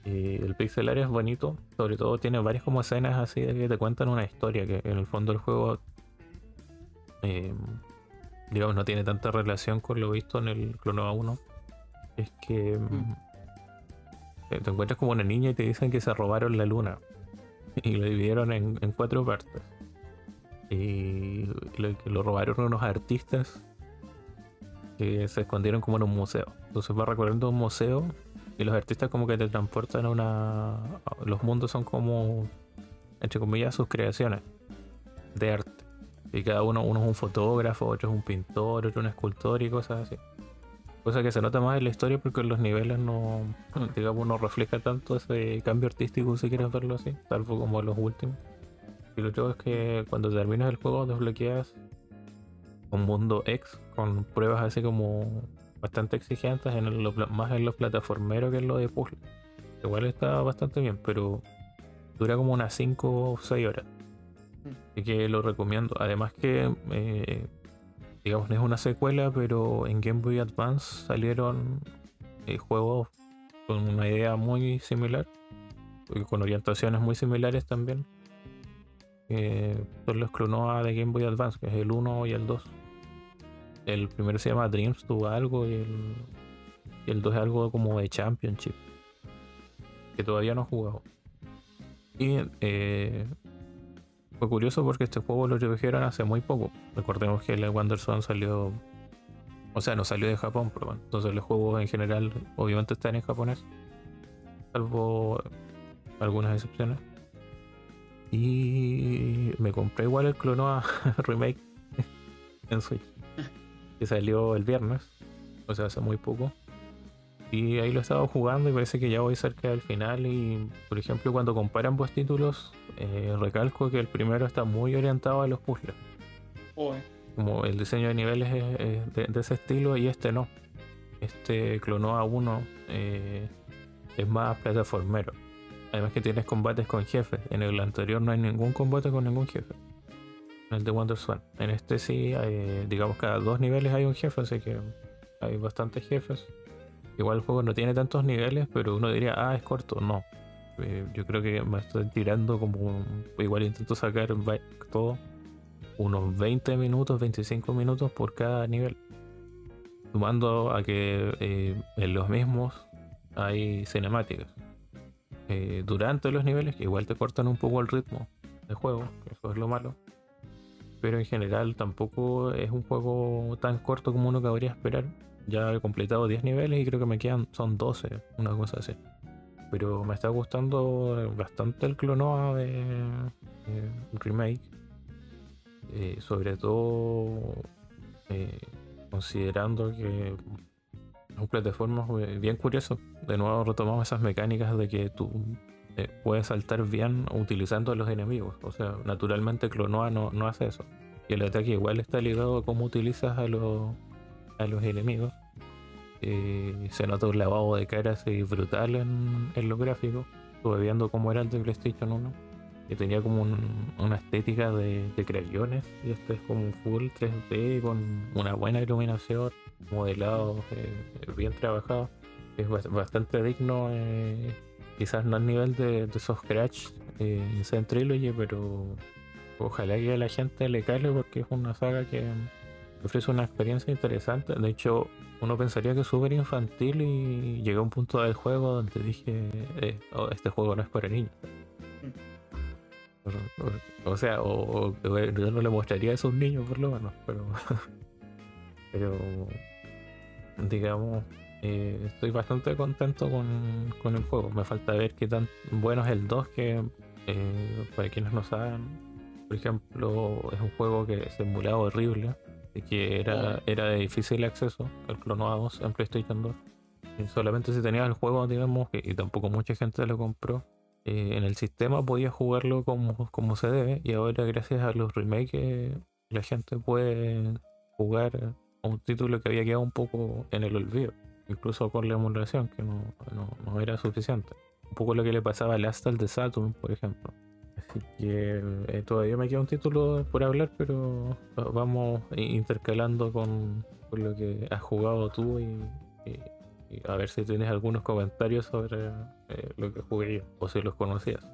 el pixel es bonito, sobre todo tiene varias como escenas así de que te cuentan una historia que en el fondo el juego eh, digamos no tiene tanta relación con lo visto en el Clonova 1. Es que mm. Eh, te encuentras como una niña y te dicen que se robaron la luna y lo dividieron en, cuatro partes. Y lo, lo robaron unos artistas que se escondieron como en un museo. Entonces va recorriendo un museo y los artistas como que te transportan a una... Los mundos son como, entre comillas, sus creaciones de arte. Y cada uno, uno es un fotógrafo, otro es un pintor, otro un escultor y cosas así. Cosa que se nota más en la historia porque los niveles no, digamos, no refleja tanto ese cambio artístico si quieres verlo así, salvo como los últimos. Y lo otro es que cuando terminas el juego desbloqueas un mundo X con pruebas así como bastante exigentes, en el, más en los plataformeros que en lo de puzzle. Igual está bastante bien, pero dura como unas 5 o 6 horas. Así que lo recomiendo. Además que, eh, digamos, no es una secuela, pero en Game Boy Advance salieron eh, juegos con una idea muy similar, con orientaciones muy similares también. son los Clonoa de Game Boy Advance, que es el 1 y el 2. El primero se llama Dreams, tuvo algo y el, y el 2 es algo como de Championship. Que todavía no he jugado. Y eh, fue curioso porque este juego lo dijeron hace muy poco. Recordemos que el Wanderson salió. O sea, no salió de Japón, pero bueno. Entonces los juegos en general obviamente están en japonés. Salvo algunas excepciones. Y me compré igual el Clonoa Remake en Switch que salió el viernes, o sea, hace muy poco. Y ahí lo he estado jugando y parece que ya voy cerca del final. Y por ejemplo, cuando comparan ambos títulos, eh, recalco que el primero está muy orientado a los puzzles. Como el diseño de niveles es, de, ese estilo y este no. Este Clonoa 1 eh, es más plataformero. Además que tienes combates con jefes. En el anterior no hay ningún combate con ningún jefe el de WonderSwan. En este sí, digamos, cada dos niveles hay un jefe, así que hay bastantes jefes. Igual el juego no tiene tantos niveles, pero uno diría, ah, es corto. No. Eh, yo creo que me estoy tirando como. Igual intento sacar todo. Unos 20 minutos, 25 minutos por cada nivel. Sumando a que eh, en los mismos hay cinemáticas. Eh, durante los niveles, que igual te cortan un poco el ritmo de juego, eso es lo malo pero en general tampoco es un juego tan corto como uno cabría esperar. Ya he completado 10 niveles y creo que me quedan, son 12, una cosa así. Pero me está gustando bastante el Clonoa de, Remake. Eh, sobre todo eh, considerando que es un plataforma bien curioso. De nuevo retomamos esas mecánicas de que tú eh, puedes saltar bien utilizando a los enemigos. O sea, naturalmente Clonoa no, no hace eso. Y el ataque igual está ligado a cómo utilizas a los, a los enemigos. Eh, se nota un lavado de cara así brutal en, en los gráficos. Estuve viendo cómo era el de PlayStation 1. Que tenía como una estética de, de crayones. Y este es como un full 3D con una buena iluminación. Modelado eh, bien trabajado. Es bastante digno. Eh, quizás no al nivel de, esos Scratch eh, en Trilogy, pero Ojalá que a la gente le caiga porque es una saga que ofrece una experiencia interesante. De hecho, uno pensaría que es súper infantil y llega a un punto del juego donde dije, eh, oh, este juego no es para niños. O, sea, o, yo no le mostraría a un niño por lo menos, pero, pero digamos, eh, estoy bastante contento con, con, el juego. Me falta ver qué tan bueno es el 2, que eh, para quienes no saben, por ejemplo, es un juego que se emulaba horrible y que era, era de difícil acceso, el Clono 2 en PlayStation 2. Y solamente si tenías el juego, digamos, y tampoco mucha gente lo compró, eh, en el sistema podías jugarlo como, como se debe. Y ahora, gracias a los remakes, la gente puede jugar a un título que había quedado un poco en el olvido, incluso con la emulación, que no, no, era suficiente. Un poco lo que le pasaba al Astal de Saturn, por ejemplo Así que eh, todavía me queda un título por hablar, pero vamos intercalando con, lo que has jugado tú y, a ver si tienes algunos comentarios sobre eh, lo que jugué yo o si los conocías.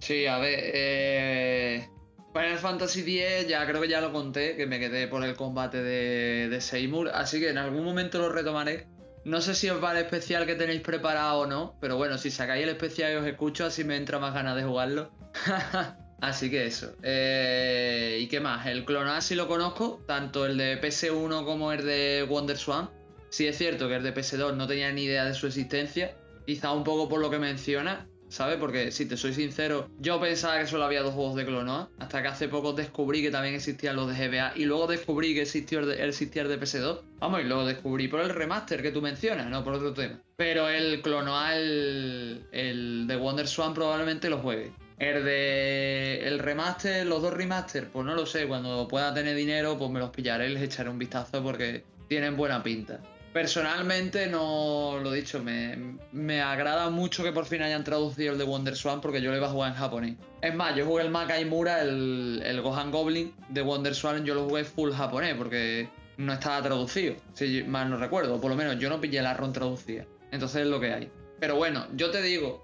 Sí, a ver, eh, Final Fantasy X ya creo que ya lo conté, que me quedé por el combate de, de Seymour, así que en algún momento lo retomaré no sé si os va el especial que tenéis preparado o no, pero bueno, si sacáis el especial y os escucho, así me entra más ganas de jugarlo. así que eso. Eh, ¿Y qué más? El Clonal sí lo conozco, tanto el de PS1 como el de Wonder Swan. Sí es cierto que el de PS2 no tenía ni idea de su existencia, quizá un poco por lo que menciona, ¿sabes? Porque si te soy sincero, yo pensaba que solo había dos juegos de Clonoa, hasta que hace poco descubrí que también existían los de GBA y luego descubrí que existió el, de, existía de PS2. Vamos, y lo descubrí por el remaster que tú mencionas, no por otro tema. Pero el Clonoa, el, el de Wonder Swan probablemente lo juegue. El de el remaster, los dos remaster, pues no lo sé, cuando pueda tener dinero, pues me los pillaré y les echaré un vistazo porque tienen buena pinta. Personalmente, no lo he dicho, me, agrada mucho que por fin hayan traducido el de Wonder Swan porque yo lo iba a jugar en japonés. Es más, yo jugué el Makai Mura, el, el Gohan Goblin de Wonder Swan, yo lo jugué full japonés porque no estaba traducido, si mal no recuerdo, por lo menos yo no pillé la ROM traducida. Entonces es lo que hay. Pero bueno, yo te digo,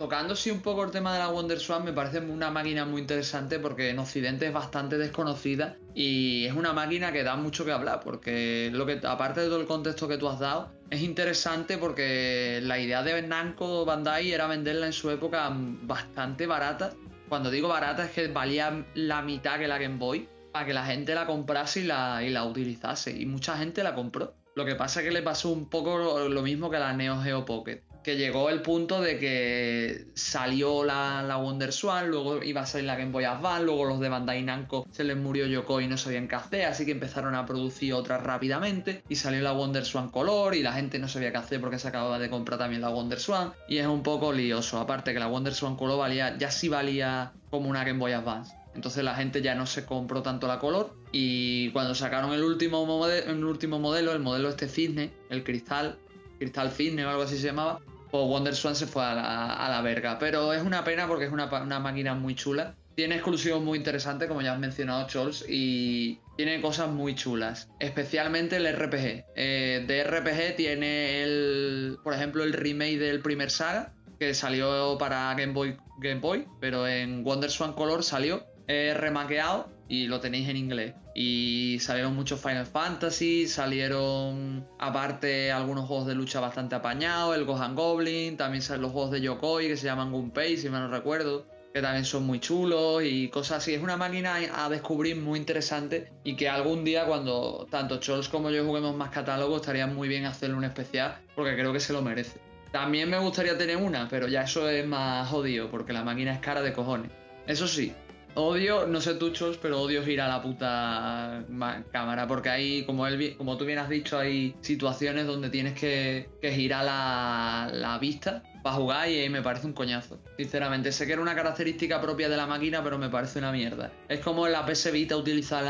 tocando sí un poco el tema de la Wonder Swan, me parece una máquina muy interesante porque en Occidente es bastante desconocida y es una máquina que da mucho que hablar porque lo que aparte de todo el contexto que tú has dado, es interesante porque la idea de Namco Bandai era venderla en su época bastante barata. Cuando digo barata es que valía la mitad que la Game Boy para que la gente la comprase y la, y la utilizase y mucha gente la compró. Lo que pasa es que le pasó un poco lo mismo que la Neo Geo Pocket que llegó el punto de que salió la, la, Wonder Swan, luego iba a salir la Game Boy Advance, luego los de Bandai Namco se les murió Yoko y no sabían qué hacer, así que empezaron a producir otras rápidamente y salió la Wonder Swan Color y la gente no sabía qué hacer porque se acababa de comprar también la Wonder Swan y es un poco lioso, aparte que la Wonder Swan Color valía, ya sí valía como una Game Boy Advance. Entonces la gente ya no se compró tanto la color y cuando sacaron el último, modelo, el último modelo, el modelo este cisne, el cristal, cristal cisne o algo así se llamaba, o Wonder Swan se fue a la, verga. Pero es una pena porque es una, máquina muy chula. Tiene exclusivos muy interesantes, como ya has mencionado, Chols, y tiene cosas muy chulas. Especialmente el RPG. Eh, de RPG tiene el, por ejemplo, el remake del primer saga, que salió para Game Boy, Game Boy pero en Wonder Swan Color salió eh, remaqueado y lo tenéis en inglés. Y salieron muchos Final Fantasy, salieron aparte algunos juegos de lucha bastante apañados, el Gohan Goblin, también salen los juegos de Yokoi que se llaman Gunpei, si me no recuerdo, que también son muy chulos y cosas así. Es una máquina a descubrir muy interesante y que algún día cuando tanto Chols como yo juguemos más catálogos estaría muy bien hacerle un especial porque creo que se lo merece. También me gustaría tener una, pero ya eso es más jodido porque la máquina es cara de cojones. Eso sí, Odio, no sé tuchos, pero odio girar la puta cámara, porque hay, como, él, como tú bien has dicho, hay situaciones donde tienes que, girar la, vista para jugar y me parece un coñazo. Sinceramente, sé que era una característica propia de la máquina, pero me parece una mierda. Es como la PS Vita utiliza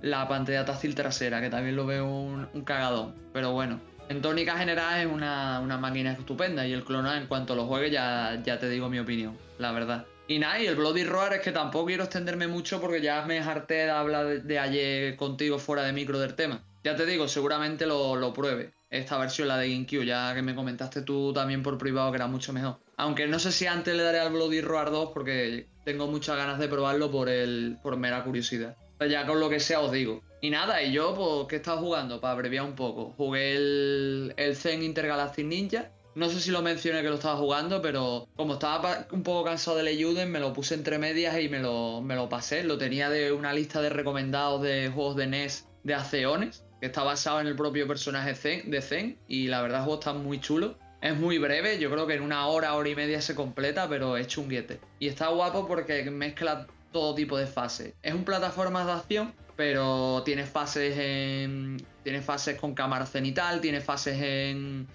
la, pantalla táctil trasera, que también lo veo un, cagadón. Pero bueno, en tónica general es una, máquina estupenda y el clona en cuanto lo juegue ya, ya te digo mi opinión, la verdad. Y nada, y el Bloody Roar es que tampoco quiero extenderme mucho porque ya me harté de hablar de, ayer contigo fuera de micro del tema. Ya te digo, seguramente lo, pruebe. esta versión, la de GameCube, ya que me comentaste tú también por privado que era mucho mejor. Aunque no sé si antes le daré al Bloody Roar 2 porque tengo muchas ganas de probarlo por, el, por mera curiosidad. Pero ya con lo que sea os digo. Y nada, y yo, pues, ¿qué he estado jugando? Para abreviar un poco. Jugué el, el Zen Intergalactic Ninja. No sé si lo mencioné que lo estaba jugando, pero como estaba un poco cansado de Leyuden, me lo puse entre medias y me lo, me lo pasé. Lo tenía de una lista de recomendados de juegos de NES de Aceones que está basado en el propio personaje de Zen, y la verdad el juego está muy chulo. Es muy breve, yo creo que en una hora, hora y media se completa, pero es chunguete. Y está guapo porque mezcla todo tipo de fases. Es un plataforma de acción, pero tiene fases en. Tiene fases con cámara cenital, tiene fases en.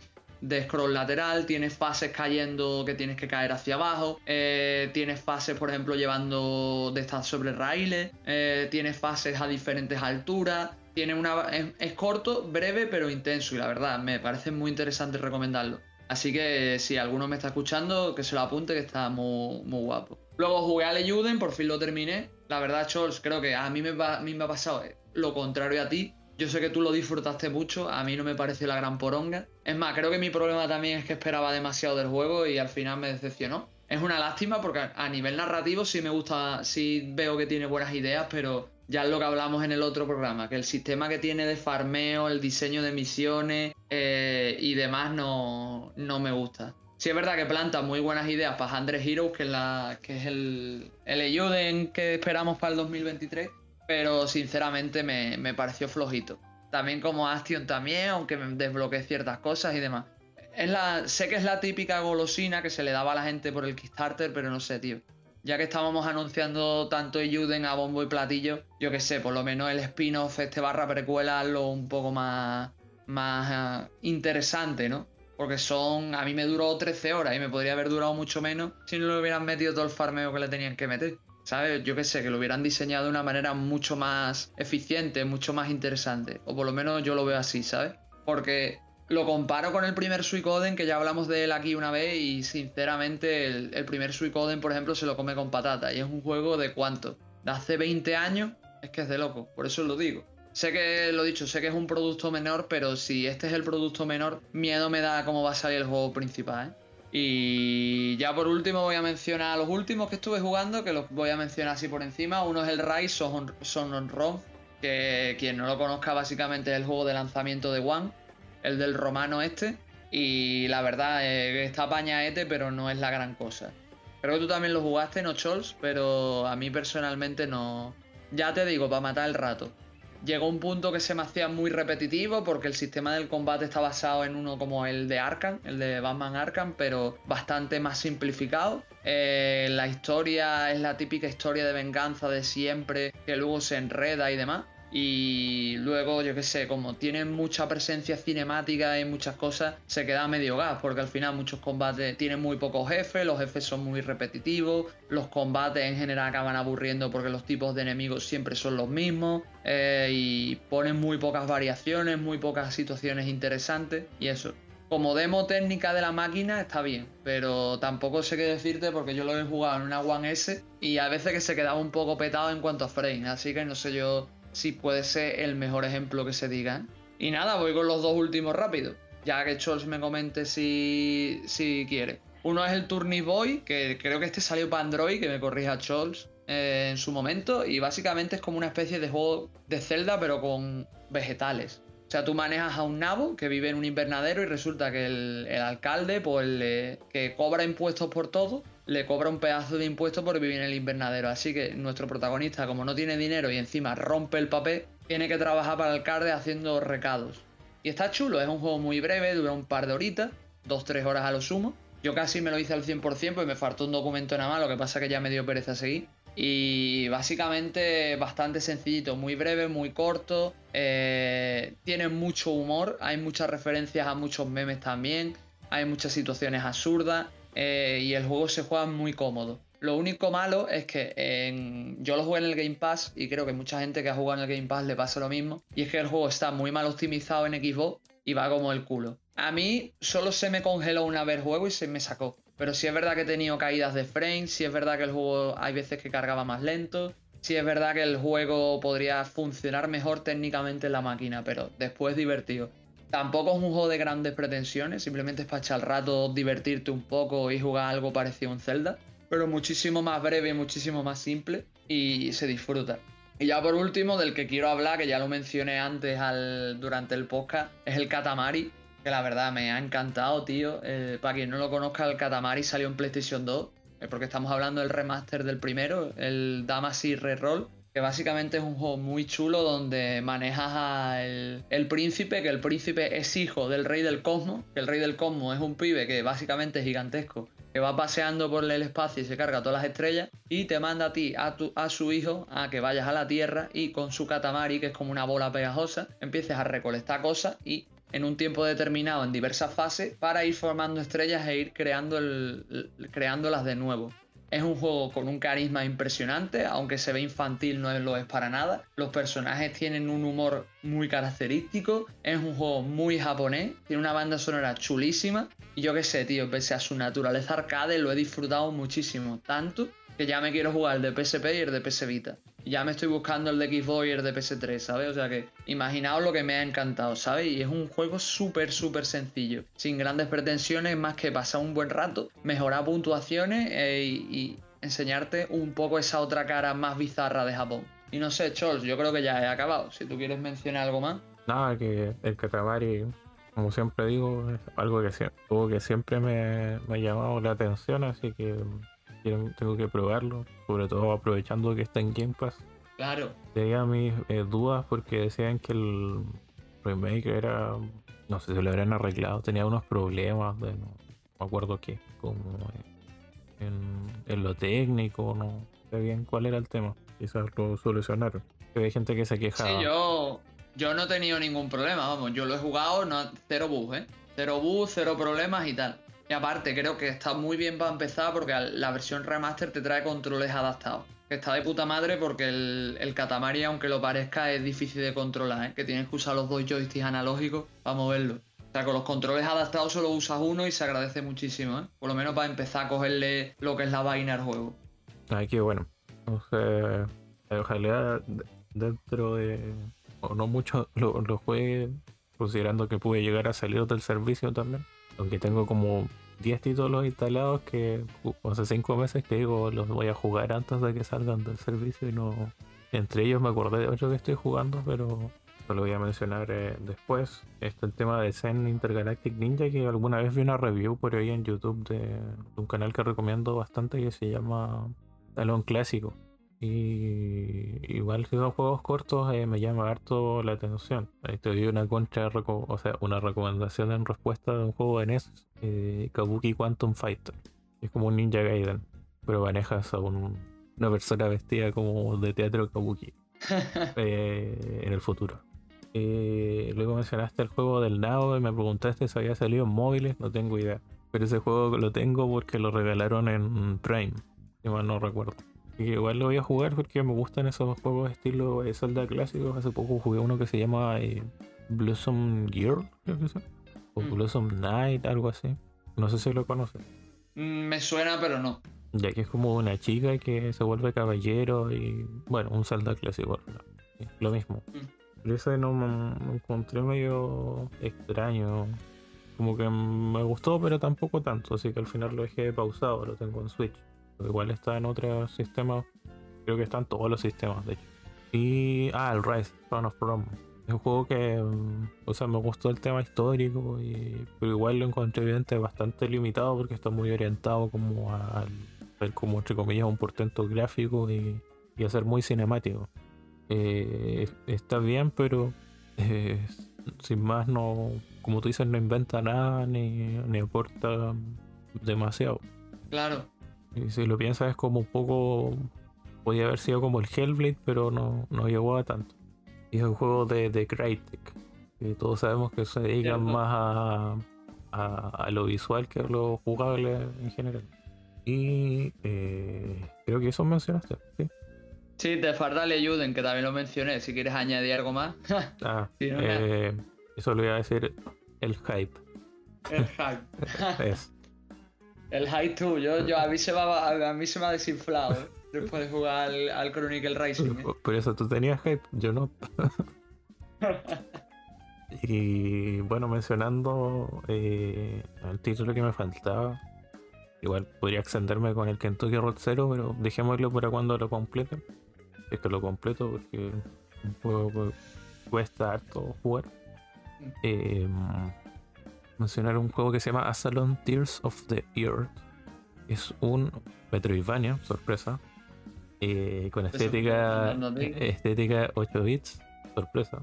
De scroll lateral, tiene fases cayendo que tienes que caer hacia abajo, eh, tienes fases, por ejemplo, llevando de estar sobre raíles, eh, tiene fases a diferentes alturas, tiene una, es, corto, breve, pero intenso. Y la verdad, me parece muy interesante recomendarlo. Así que si alguno me está escuchando, que se lo apunte, que está muy, muy guapo. Luego jugué a Leyuden, por fin lo terminé. La verdad, Chols, creo que a mí me, a mí me ha pasado lo contrario a ti. Yo sé que tú lo disfrutaste mucho, a mí no me parece la gran poronga. Es más, creo que mi problema también es que esperaba demasiado del juego y al final me decepcionó. Es una lástima porque a nivel narrativo sí me gusta, sí veo que tiene buenas ideas, pero ya es lo que hablamos en el otro programa, que el sistema que tiene de farmeo, el diseño de misiones eh, y demás no, me gusta. Sí es verdad que planta muy buenas ideas para Hundred Heroes, que es, la, que es el, el Euden que esperamos para el 2023, pero sinceramente me, pareció flojito. También como Astion también, aunque me desbloqueé ciertas cosas y demás. Es la, sé que es la típica golosina que se le daba a la gente por el Kickstarter, pero no sé, tío ya que estábamos anunciando tanto Yuden a bombo y platillo, yo que sé, por lo menos el spin-off este barra precuela lo un poco más, más eh, interesante, ¿no? Porque son, a mí me duró 13 horas y me podría haber durado mucho menos si no le hubieran metido todo el farmeo que le tenían que meter. ¿Sabes? Yo que sé, que lo hubieran diseñado de una manera mucho más eficiente, mucho más interesante. O por lo menos yo lo veo así, ¿sabes? Porque lo comparo con el primer Suicoden, que ya hablamos de él aquí una vez, y sinceramente el, primer Suicoden, por ejemplo, se lo come con patata. Y es un juego de cuánto? De hace 20 años, es que es de loco, por eso lo digo. Sé que, lo dicho, sé que es un producto menor, pero si este es el producto menor, miedo me da cómo va a salir el juego principal, ¿eh? Y ya por último voy a mencionar los últimos que estuve jugando, que los voy a mencionar así por encima. Uno es el Rise Son on Ron, que quien no lo conozca básicamente es el juego de lanzamiento de One el del romano este. Y la verdad, eh, está pañaete, pero no es la gran cosa. Creo que tú también lo jugaste, no Chols, pero a mí personalmente no. Ya te digo, para matar el rato. Llegó un punto que se me hacía muy repetitivo porque el sistema del combate está basado en uno como el de Arkham, el de Batman Arkham, pero bastante más simplificado. Eh, la historia es la típica historia de venganza de siempre, que luego se enreda y demás. Y luego, yo qué sé, como tiene mucha presencia cinemática y muchas cosas, se queda medio gas, porque al final muchos combates tienen muy pocos jefes, los jefes son muy repetitivos, los combates en general acaban aburriendo porque los tipos de enemigos siempre son los mismos, eh, y ponen muy pocas variaciones, muy pocas situaciones interesantes, y eso. Como demo técnica de la máquina está bien, pero tampoco sé qué decirte porque yo lo he jugado en una One S y a veces que se quedaba un poco petado en cuanto a frame, así que no sé yo si puede ser el mejor ejemplo que se diga. Y nada, voy con los dos últimos rápidos, ya que Chols me comente si, si quiere. Uno es el Tourney Boy, que creo que este salió para Android, que me corrija Chols eh, en su momento, y básicamente es como una especie de juego de Zelda, pero con vegetales. O sea, tú manejas a un nabo que vive en un invernadero y resulta que el, alcalde, pues, que cobra impuestos por todo, le cobra un pedazo de impuesto por vivir en el invernadero. Así que nuestro protagonista, como no tiene dinero y encima rompe el papel, tiene que trabajar para el alcalde haciendo recados. Y está chulo, es un juego muy breve, dura un par de horitas, dos, tres horas a lo sumo. Yo casi me lo hice al 100%, pues me faltó un documento nada más, lo que pasa que ya me dio pereza seguir. Y básicamente bastante sencillito, muy breve, muy corto. Eh, tiene mucho humor, hay muchas referencias a muchos memes también. Hay muchas situaciones absurdas. Eh, y el juego se juega muy cómodo. Lo único malo es que yo lo jugué en el Game Pass y creo que mucha gente que ha jugado en el Game Pass le pasa lo mismo. Y es que el juego está muy mal optimizado en Xbox y va como el culo. A mí solo se me congeló una vez el juego y se me sacó. Pero sí es verdad que he tenido caídas de frames, sí es verdad que el juego hay veces que cargaba más lento, sí es verdad que el juego podría funcionar mejor técnicamente en la máquina, pero después divertido. Tampoco es un juego de grandes pretensiones, simplemente es para echar rato, divertirte un poco y jugar algo parecido a un Zelda, pero muchísimo más breve, muchísimo más simple y se disfruta. Y ya por último, del que quiero hablar, que ya lo mencioné antes al, durante el podcast, es el Katamari, que la verdad me ha encantado, tío. Eh, para quien no lo conozca, el Katamari salió en PlayStation 2, eh, porque estamos hablando del remaster del primero, el Damacy Reroll, que básicamente es un juego muy chulo donde manejas al el príncipe, que el príncipe es hijo del rey del cosmos, que el rey del cosmos es un pibe que básicamente es gigantesco, que va paseando por el espacio y se carga todas las estrellas y te manda a ti, a, tu, a su hijo, a que vayas a la Tierra y con su katamari, que es como una bola pegajosa, empieces a recolectar cosas y en un tiempo determinado en diversas fases para ir formando estrellas e ir creando el, creándolas de nuevo. Es un juego con un carisma impresionante, aunque se ve infantil no lo es para nada. Los personajes tienen un humor muy característico, es un juego muy japonés, tiene una banda sonora chulísima. Y yo qué sé, tío, pese a su naturaleza arcade lo he disfrutado muchísimo, tanto que ya me quiero jugar el de PSP y el de PS Vita ya me estoy buscando el de Xbox de PS3, ¿sabes? O sea que imaginaos lo que me ha encantado, ¿sabes? Y es un juego súper, súper sencillo, sin grandes pretensiones, más que pasar un buen rato, mejorar puntuaciones eh, y, enseñarte un poco esa otra cara más bizarra de Japón. Y no sé, Chols, yo creo que ya he acabado. Si tú quieres mencionar algo más. Nada, que el Katamari, como siempre digo, es algo que, que siempre me, me ha llamado la atención, así que tengo que probarlo, sobre todo aprovechando que está en Game Pass. Claro. Tenía mis eh, dudas porque decían que el remake era, no sé si lo habrían arreglado, tenía unos problemas de no, me acuerdo qué, como en, lo técnico, no sé bien cuál era el tema. Quizás lo solucionaron. Hay gente que se quejaba. Sí, yo, yo no he tenido ningún problema, vamos, yo lo he jugado, no, cero bugs, ¿eh? Cero bugs, cero problemas y tal. Y aparte, creo que está muy bien para empezar porque la versión remaster te trae controles adaptados. Que está de puta madre porque el, el Katamari, aunque lo parezca, es difícil de controlar, ¿eh? que tienes que usar los dos joysticks analógicos para moverlo. O sea, con los controles adaptados solo usas uno y se agradece muchísimo, ¿eh? Por lo menos para empezar a cogerle lo que es la vaina al juego. Ay, qué bueno. Entonces, ojalá dentro de. o no mucho lo, lo juegue, considerando que pude llegar a salir del servicio también. Aunque tengo como 10 títulos instalados que hace 5 meses que digo los voy a jugar antes de que salgan del servicio y no. Entre ellos me acordé de otro que estoy jugando, pero lo voy a mencionar eh, después. Este el tema de Zen Intergalactic Ninja, que alguna vez vi una review por ahí en YouTube de, un canal que recomiendo bastante que se llama Talón Clásico. Y igual si son juegos cortos eh, me llama harto la atención. Ahí te doy una contra, o sea, una recomendación en respuesta de un juego de NES, eh, Kabuki Quantum Fighter. Es como un Ninja Gaiden, pero manejas a una persona vestida como de teatro Kabuki eh, en el futuro. luego mencionaste el juego del Nao y me preguntaste si había salido en móviles, no tengo idea. Pero ese juego lo tengo porque lo regalaron en Prime, si mal no recuerdo. Igual lo voy a jugar porque me gustan esos juegos de estilo de Zelda clásicos. Hace poco jugué uno que se llama eh, Blossom Girl, creo que es. O mm. Blossom Night, algo así. No sé si lo conoces. Mm, me suena, pero no. Ya que es como una chica que se vuelve caballero y. Bueno, un Zelda clásico. Lo mismo. Mm. Pero ese no me, encontré medio extraño. Como que me gustó, pero tampoco tanto. Así que al final lo dejé pausado. Lo tengo en Switch. Igual está en otros sistemas. Creo que están todos los sistemas, de hecho. Y. Ah, el Rise, Son of Rome. Es un juego que. Mm, o sea, me gustó el tema histórico, y, pero igual lo encontré evidente bastante limitado porque está muy orientado como a ver como entre comillas un portento gráfico y, y a ser muy cinemático. Eh, está bien, pero eh, sin más no, como tú dices, no inventa nada ni, ni aporta demasiado. Claro, y si lo piensas es como un poco... Podría haber sido como el Hellblade, pero no, no llegó a tanto. Y es un juego de, de Crytek. Y todos sabemos que se dedican más a, a, lo visual que a lo jugable en general. Y eh, creo que eso mencionaste, ¿sí? Sí, te falta le ayuden, que también lo mencioné. Si quieres añadir algo más. ah, eh, eso lo iba a decir el hype. El hype. es. El High 2, yo, yo, a, mí se me ha, a mí se me ha desinflado ¿eh? después de jugar al, al Chronicle Racing. ¿eh? Por eso tú tenías hype, yo no. Y bueno, mencionando eh, el título que me faltaba, igual podría extenderme con el Kentucky Road Zero, pero dejémoslo para cuando lo complete. Es que lo completo porque un poco cuesta harto jugar. Eh, mencionar un juego que se llama Asalon Tears of the Earth. Es un Metroidvania, sorpresa. eh, con estética, no, no, no digo. estética 8 bits, sorpresa.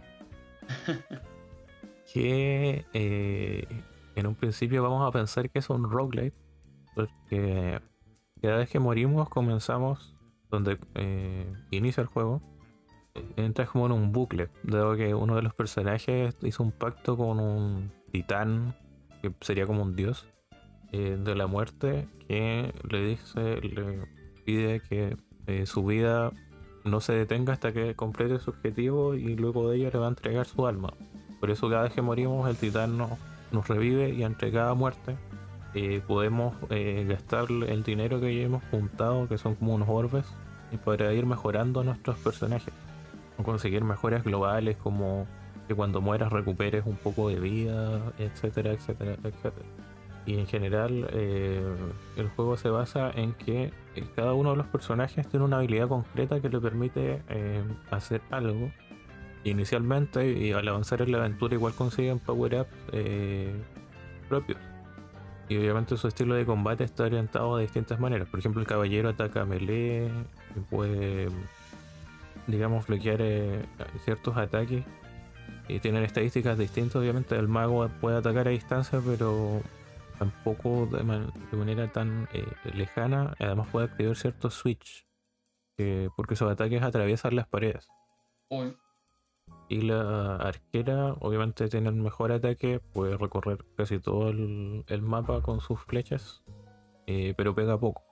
que eh, en un principio vamos a pensar que es un roguelite, porque cada vez que morimos comenzamos donde eh, inicia el juego. Entras como en un bucle, dado que uno de los personajes hizo un pacto con un titán, que sería como un dios, eh, de la muerte, que le dice, le pide que eh, su vida no se detenga hasta que complete su objetivo y luego de ello le va a entregar su alma. Por eso cada vez que morimos el titán nos, revive y entre cada muerte eh, podemos gastar el dinero que ya hemos juntado, que son como unos orbes, y para ir mejorando nuestros personajes. O conseguir mejoras globales como que cuando mueras recuperes un poco de vida, etcétera, etcétera, etcétera. Y en general eh, el juego se basa en que eh, cada uno de los personajes tiene una habilidad concreta que le permite eh, hacer algo. Inicialmente y al avanzar en la aventura igual consiguen power-ups propios. Y obviamente su estilo de combate está orientado de distintas maneras. Por ejemplo, el caballero ataca melee, y puede, digamos, bloquear ciertos ataques. Y tienen estadísticas distintas, obviamente. El mago puede atacar a distancia, pero tampoco de, man- de manera tan eh, lejana. Además puede activar ciertos switch, que- porque sus ataques atraviesan las paredes. Uy, Y la arquera, obviamente, tiene el mejor ataque, puede recorrer casi todo el, el mapa con sus flechas, eh, pero pega poco.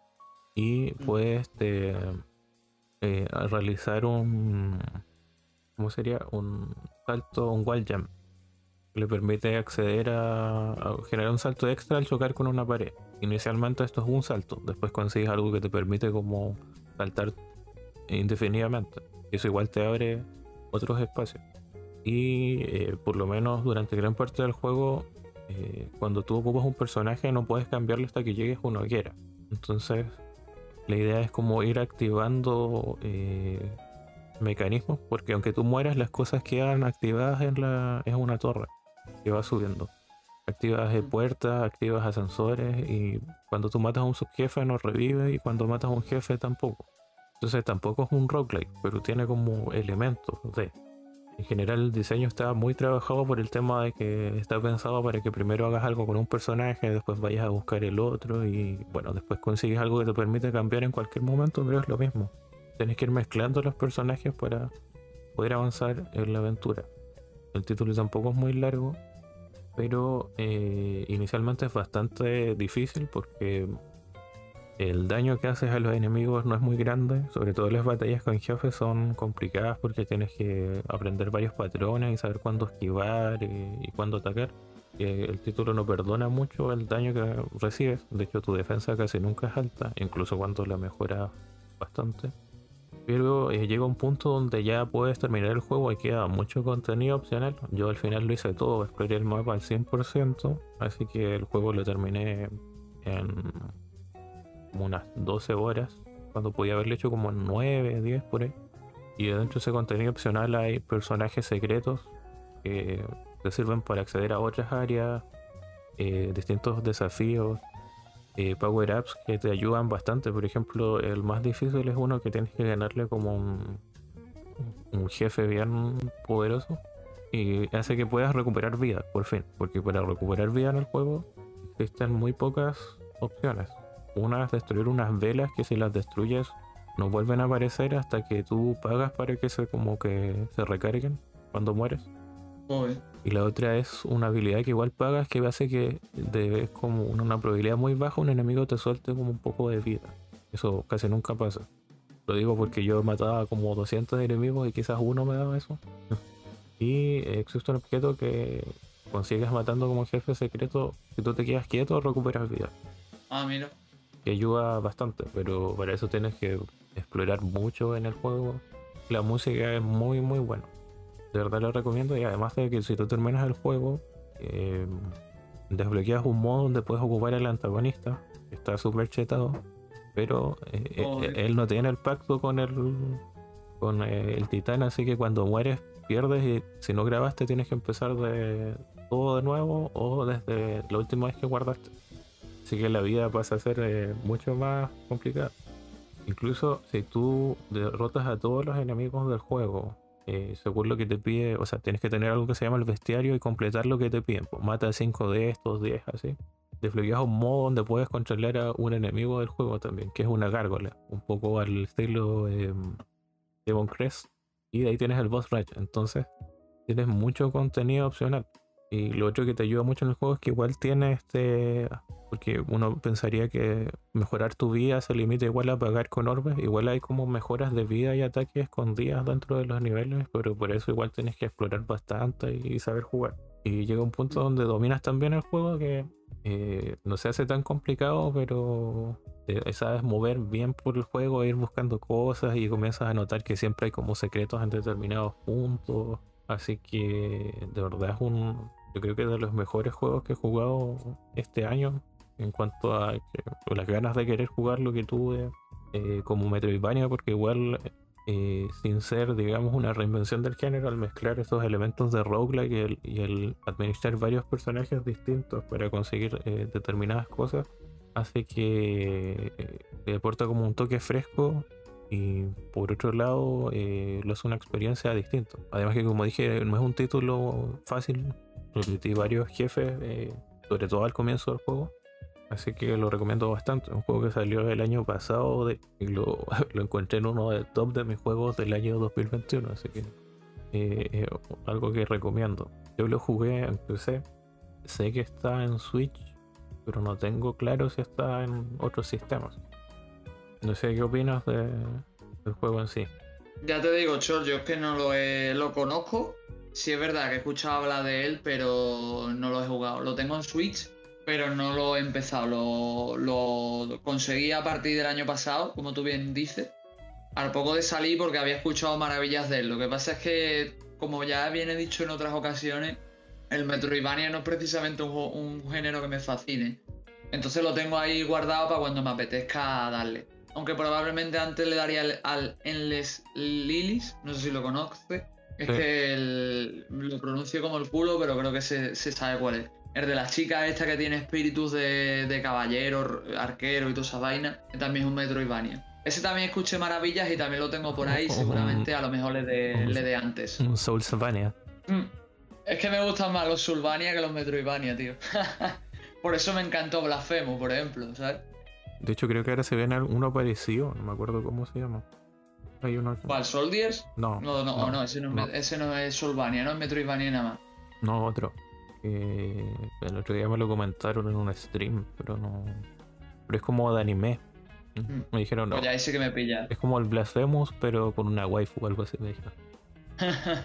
Y Mm. puede este, eh, realizar un. ¿Cómo sería? Un salto, un wall jump. Le permite acceder a, generar un salto extra al chocar con una pared. Inicialmente esto es un salto, después consigues algo que te permite como saltar indefinidamente. Eso igual te abre otros espacios. Y eh, por lo menos durante gran parte del juego, eh, cuando tú ocupas un personaje no puedes cambiarlo hasta que llegues a una hoguera. Entonces, la idea es como ir activando eh, mecanismos, porque aunque tú mueras, las cosas quedan activadas en la es una torre que va subiendo. Activas eh, Mm. puertas, activas ascensores y cuando tú matas a un subjefe no revive y cuando matas a un jefe tampoco. Entonces tampoco es un roguelike, pero tiene como elementos de. En general el diseño está muy trabajado por el tema de que está pensado para que primero hagas algo con un personaje, después vayas a buscar el otro y bueno, después consigues algo que te permite cambiar en cualquier momento, pero es lo mismo. Tienes que ir mezclando los personajes para poder avanzar en la aventura. El título tampoco es muy largo, pero eh, inicialmente es bastante difícil porque el daño que haces a los enemigos no es muy grande, sobre todo las batallas con jefes son complicadas porque tienes que aprender varios patrones y saber cuándo esquivar y, cuándo atacar. Que el título no perdona mucho el daño que recibes, de hecho tu defensa casi nunca es alta, incluso cuando la mejora bastante. Pero eh, llega un punto donde ya puedes terminar el juego y queda mucho contenido opcional. Yo al final lo hice todo, exploré el mapa al 100%, así que el juego lo terminé en unas 12 horas, cuando podía haberlo hecho como en 9, 10 por ahí. Y dentro de ese contenido opcional hay personajes secretos que te sirven para acceder a otras áreas, eh, distintos desafíos, eh, power-ups que te ayudan bastante. Por ejemplo, el más difícil es uno que tienes que ganarle como un, un jefe bien poderoso y hace que puedas recuperar vida, por fin. Porque para recuperar vida en el juego existen muy pocas opciones. Una es destruir unas velas que si las destruyes no vuelven a aparecer hasta que tú pagas para que se como que se recarguen cuando mueres. Y la otra es una habilidad que igual pagas que hace que de, como una, una probabilidad muy baja un enemigo te suelte como un poco de vida. Eso casi nunca pasa. Lo digo porque yo mataba como 200 enemigos y quizás uno me daba eso. y existe un objeto que consigues matando como jefe secreto. Si tú te quedas quieto, recuperas vida. Ah, mira. Que ayuda bastante, pero para eso tienes que explorar mucho en el juego. La música es muy muy buena. De verdad lo recomiendo. Y además de que si tú terminas el juego, eh, desbloqueas un modo donde puedes ocupar al antagonista, que está súper chetado, pero eh, Oh, eh, él no tiene el pacto con el, con el titán, así que cuando mueres pierdes y si no grabaste tienes que empezar de todo de nuevo o desde la última vez que guardaste. Así que la vida pasa a ser eh, mucho más complicada. Incluso si tú derrotas a todos los enemigos del juego, eh, según lo que te pide, o sea, tienes que tener algo que se llama el bestiario y completar lo que te piden. Pues mata 5 de estos, 10, así. Desbloqueas un modo donde puedes controlar a un enemigo del juego también, que es una gárgola, un poco al estilo eh, Demon Crest. Y de ahí tienes el boss rush. Entonces, tienes mucho contenido opcional. Y lo otro que te ayuda mucho en el juego es que igual tiene este. Porque uno pensaría que mejorar tu vida se limita igual a pagar con orbes. Igual hay como mejoras de vida y ataques escondidas dentro de los niveles, pero por eso igual tienes que explorar bastante y saber jugar. Y llega un punto donde dominas tan bien el juego que eh, no se hace tan complicado, pero te sabes mover bien por el juego, ir buscando cosas y comienzas a notar que siempre hay como secretos en determinados puntos. Así que de verdad es un, yo creo que de los mejores juegos que he jugado este año en cuanto a las ganas de querer jugar lo que tuve eh, como Metroidvania, porque igual eh, sin ser, digamos, una reinvención del género, al mezclar estos elementos de roguelike y el, y administrar varios personajes distintos para conseguir eh, determinadas cosas, hace que le aporta como un toque fresco y por otro lado lo hace una experiencia distinta. Además que como dije, no es un título fácil, repetí varios jefes, sobre todo al comienzo del juego. Así que lo recomiendo bastante. Un juego que salió el año pasado de- y lo, encontré en uno del top de mis juegos del año 2021. Así que eh, eh, algo que recomiendo. Yo lo jugué en PC. Sé que está en Switch, pero no tengo claro si está en otros sistemas. No sé qué opinas de- del juego en sí. Ya te digo, Chor, yo es que no lo, he- lo conozco. Sí es verdad que he escuchado hablar de él, pero no lo he jugado. Lo tengo en Switch, pero no lo he empezado. Lo, lo conseguí a partir del año pasado, como tú bien dices. Al poco de salir porque había escuchado maravillas de él. Lo que pasa es que, como ya bien he dicho en otras ocasiones, el Metroidvania no es precisamente un, género que me fascine. Entonces lo tengo ahí guardado para cuando me apetezca darle. Aunque probablemente antes le daría al, al Endless Lilies, no sé si lo conoce. Es Sí. que el- lo pronuncio como el culo, pero creo que se, se sabe cuál es. El de las chicas esta que tiene espíritus de, de caballero, arquero y toda esa vaina, que también es un Metroidvania. Ese también escuché maravillas y también lo tengo por ahí, Un- seguramente a lo mejor le de, un- le de antes. Un Soulsvania. Mm. Es que me gustan más los Sulvania que los Metroidvania, tío. por eso me encantó Blasphemous, por ejemplo, ¿sabes? De hecho, creo que ahora se viene uno parecido. No me acuerdo cómo se llama. Hay uno. ¿Cuál? ¿Soldiers? No, No, no, no, ese, no es, no. Ese no es no es Metroidvania nada más. No, otro. Eh, el otro día me lo comentaron en un stream, pero no. Pero es como de anime. Mm. Me dijeron, no. Ya ese que me pilla. Es como el Blasphemous, pero con una waifu o algo así, me dijeron.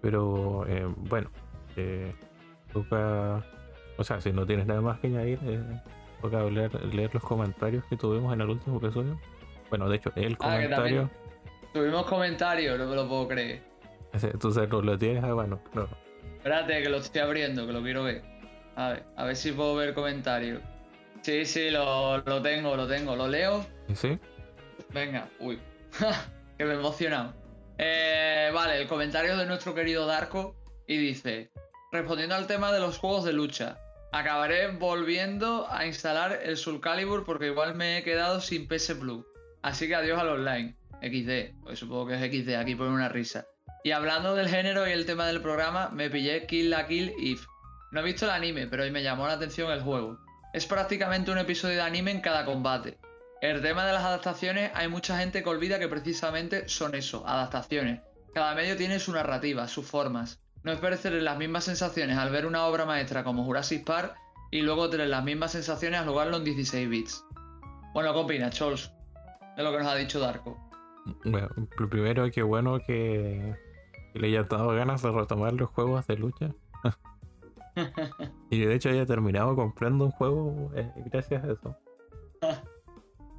Pero eh, bueno, eh, toca. O sea, si no tienes nada más que añadir, eh, toca leer, leer los comentarios que tuvimos en el último episodio. Bueno, de hecho, el Ah, comentario. Tuvimos comentarios, no me lo puedo creer. Entonces, ¿no lo tienes? Ah, bueno, no. Espérate, que lo estoy abriendo, que lo quiero ver. A ver, a ver si puedo ver comentarios. Sí, sí, lo, lo tengo, lo tengo. ¿Lo leo? ¿Y sí? Venga, uy. que me he emocionado. Eh, vale, el comentario de nuestro querido Darko y dice: Respondiendo al tema de los juegos de lucha, acabaré volviendo a instalar el Soul Calibur porque igual me he quedado sin PS Plus. Así que adiós al online. XD, pues supongo que es XD, aquí pone una risa. Y hablando del género y el tema del programa, me pillé Kill la Kill If. No he visto el anime, pero me llamó la atención el juego. Es prácticamente un episodio de anime en cada combate. El tema de las adaptaciones, hay mucha gente que olvida que precisamente son eso, adaptaciones. Cada medio tiene su narrativa, sus formas. No es parecer las mismas sensaciones al ver una obra maestra como Jurassic Park y luego tener las mismas sensaciones al jugarlo en 16 bits. Bueno, ¿qué opinas, Chols? De lo que nos ha dicho Darko. Bueno, primero, qué bueno que, que le hayan dado ganas de retomar los juegos de lucha. y de hecho haya terminado comprando un juego eh, gracias a eso.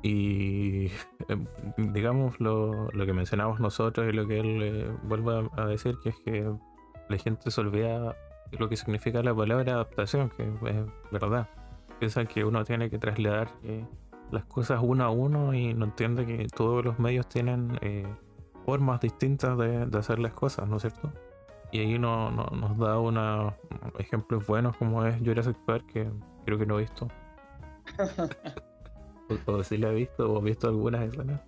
Y em, digamos lo, lo, que mencionamos nosotros y lo que él eh, vuelve a, decir, que es que la gente se olvida lo que significa la palabra adaptación, que es verdad. Piensa que uno tiene que trasladar las cosas uno a uno y no entiende que todos los medios tienen eh, formas distintas de, hacer las cosas, ¿no es cierto? Y ahí no, nos da unos ejemplos buenos como es Jurassic Park, que creo que no he visto. o, si la he visto o he visto algunas escenas.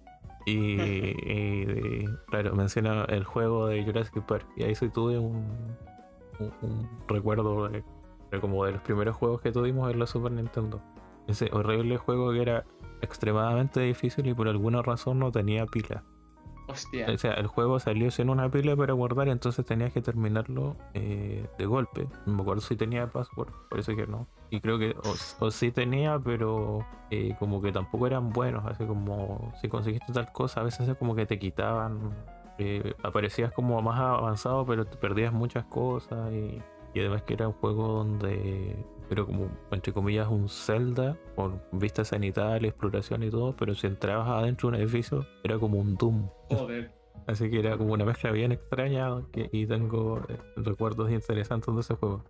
Y, y, claro, menciona el juego de Jurassic Park. Y ahí sí tuve un, un, recuerdo de, como de los primeros juegos que tuvimos en la Super Nintendo. Ese horrible juego que era extremadamente difícil y por alguna razón no tenía pila. Hostia. O sea, el juego salió sin una pila para guardar, entonces tenías que terminarlo eh, de golpe. No me acuerdo si tenía password, parece que no. Y creo que o, sí tenía, pero eh, como que tampoco eran buenos. Así como si conseguiste tal cosa, a veces es como que te quitaban. Eh, aparecías como más avanzado, pero te perdías muchas cosas. Y, y además que era un juego donde pero como entre comillas un Zelda con vista cenital, exploración y todo, pero si entrabas adentro de un edificio era como un Doom. Joder. Así que era como una mezcla bien extraña y tengo eh, recuerdos interesantes de ese juego.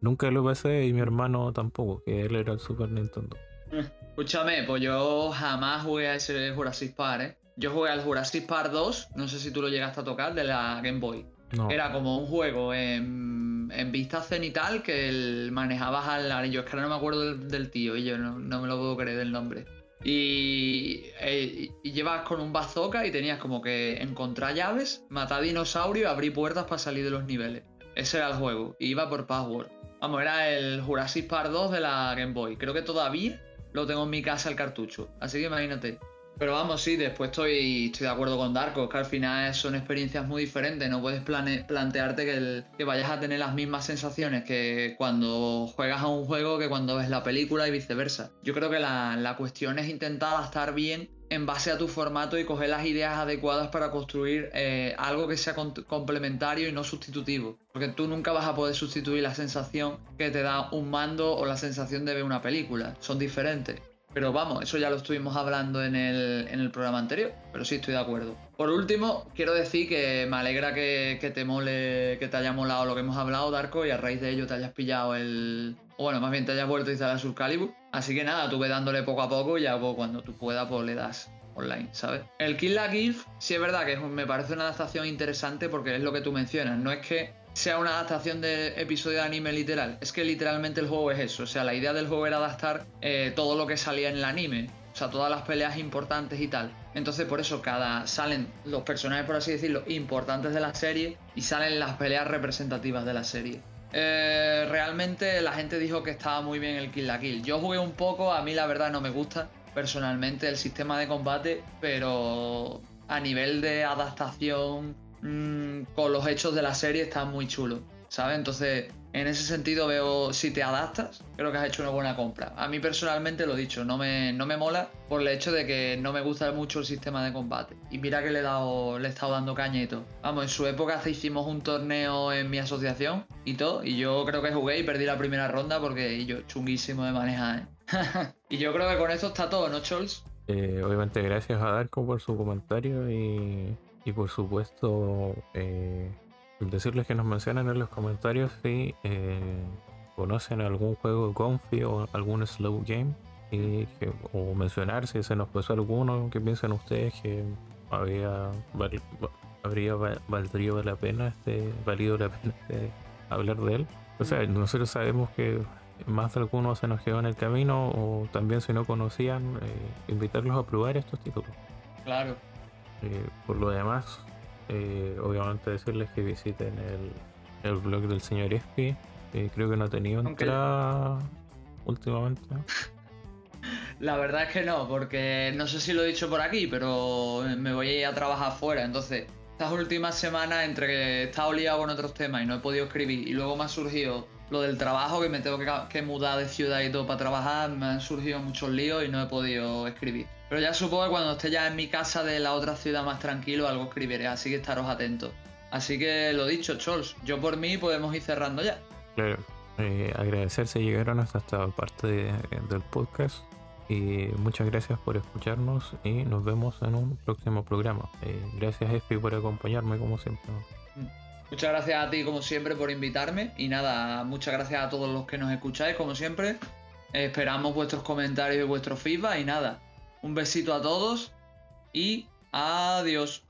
nunca lo pasé y mi hermano tampoco, que él era el Super Nintendo. Escúchame, pues yo jamás jugué a ese Jurassic Park, ¿eh? Yo jugué al Jurassic Park 2, no sé si tú lo llegaste a tocar, de la Game Boy. Era como un juego en, vista cenital que él manejabas al anillo. Es que ahora no me acuerdo del, tío y yo no, me lo puedo creer del nombre. Y, eh, y, llevas con un bazooka y tenías como que encontrar llaves, matar dinosaurios y abrir puertas para salir de los niveles. Ese era el juego. Y iba por password. Vamos, era el Jurassic Park 2 de la Game Boy. Creo que todavía lo tengo en mi casa el cartucho. Así que imagínate. Pero vamos, sí, después estoy, estoy de acuerdo con Darko, que al final son experiencias muy diferentes. No puedes plantearte que, vayas a tener las mismas sensaciones que cuando juegas a un juego que cuando ves la película y viceversa. Yo creo que la, cuestión es intentar adaptar bien en base a tu formato y coger las ideas adecuadas para construir eh, algo que sea complementario y no sustitutivo. Porque tú nunca vas a poder sustituir la sensación que te da un mando o la sensación de ver una película. Son diferentes. Pero vamos, eso ya lo estuvimos hablando en el, programa anterior, pero sí estoy de acuerdo. Por último, quiero decir que me alegra que, te mole, que te haya molado lo que hemos hablado, Darko, y a raíz de ello te hayas pillado el. O bueno, más bien te hayas vuelto a instalar Soul Calibur. Así que nada, tuve dándole poco a poco y ya cuando tú puedas, pues le das online, ¿sabes? El Kill la Gilf, sí es verdad que me parece una adaptación interesante porque es lo que tú mencionas. No es que sea una adaptación de episodio de anime literal. Es que literalmente el juego es eso. O sea, la idea del juego era adaptar eh, todo lo que salía en el anime. O sea, todas las peleas importantes y tal. Entonces, por eso cada salen los personajes, por así decirlo, importantes de la serie y salen las peleas representativas de la serie. Eh, realmente la gente dijo que estaba muy bien el Kill la Kill. Yo jugué un poco, a mí la verdad no me gusta personalmente el sistema de combate, pero a nivel de adaptación Mm, con los hechos de la serie está muy chulo, ¿sabes? Entonces, en ese sentido veo, si te adaptas, creo que has hecho una buena compra. A mí personalmente lo he dicho, no me, no me mola por el hecho de que no me gusta mucho el sistema de combate. Y mira que le he, dado, le he estado dando caña y todo. Vamos, en su época hicimos un torneo en mi asociación y todo, y yo creo que jugué y perdí la primera ronda porque yo chunguísimo de manejar, ¿eh? y yo creo que con esto está todo, ¿no, Chols? Eh, obviamente gracias a Darko por su comentario y y por supuesto, eh, decirles que nos mencionen en los comentarios si eh, conocen algún juego Confi o algún slow game. Y o mencionar si se nos pasó alguno que piensan ustedes que había habría valdría la pena este valido la pena este, hablar de él o sea nosotros sabemos que más de algunos se nos quedó en el camino o también si no conocían eh, invitarlos a probar estos títulos. Claro eh, por lo demás, eh, obviamente decirles que visiten el, el blog del señor Espi. creo que no ha tenido entrada últimamente. La verdad es que no, porque no sé si lo he dicho por aquí, pero me voy a ir a trabajar fuera. Entonces, estas últimas semanas, entre que he estado liado con otros temas y no he podido escribir, y luego me ha surgido lo del trabajo, que me tengo que, que mudar de ciudad y todo para trabajar, me han surgido muchos líos y no he podido escribir. Pero ya supongo que cuando esté ya en mi casa de la otra ciudad más tranquilo, algo escribiré, así que estaros atentos. Así que lo dicho, Chols, yo por mí podemos ir cerrando ya. Claro, eh, agradecer si llegaron hasta esta parte del podcast. Y muchas gracias por escucharnos y nos vemos en un próximo programa. Eh, gracias Espi por acompañarme como siempre. Muchas gracias a ti como siempre por invitarme y nada, muchas gracias a todos los que nos escucháis como siempre. Esperamos vuestros comentarios y vuestros feedback y nada, un besito a todos y adiós.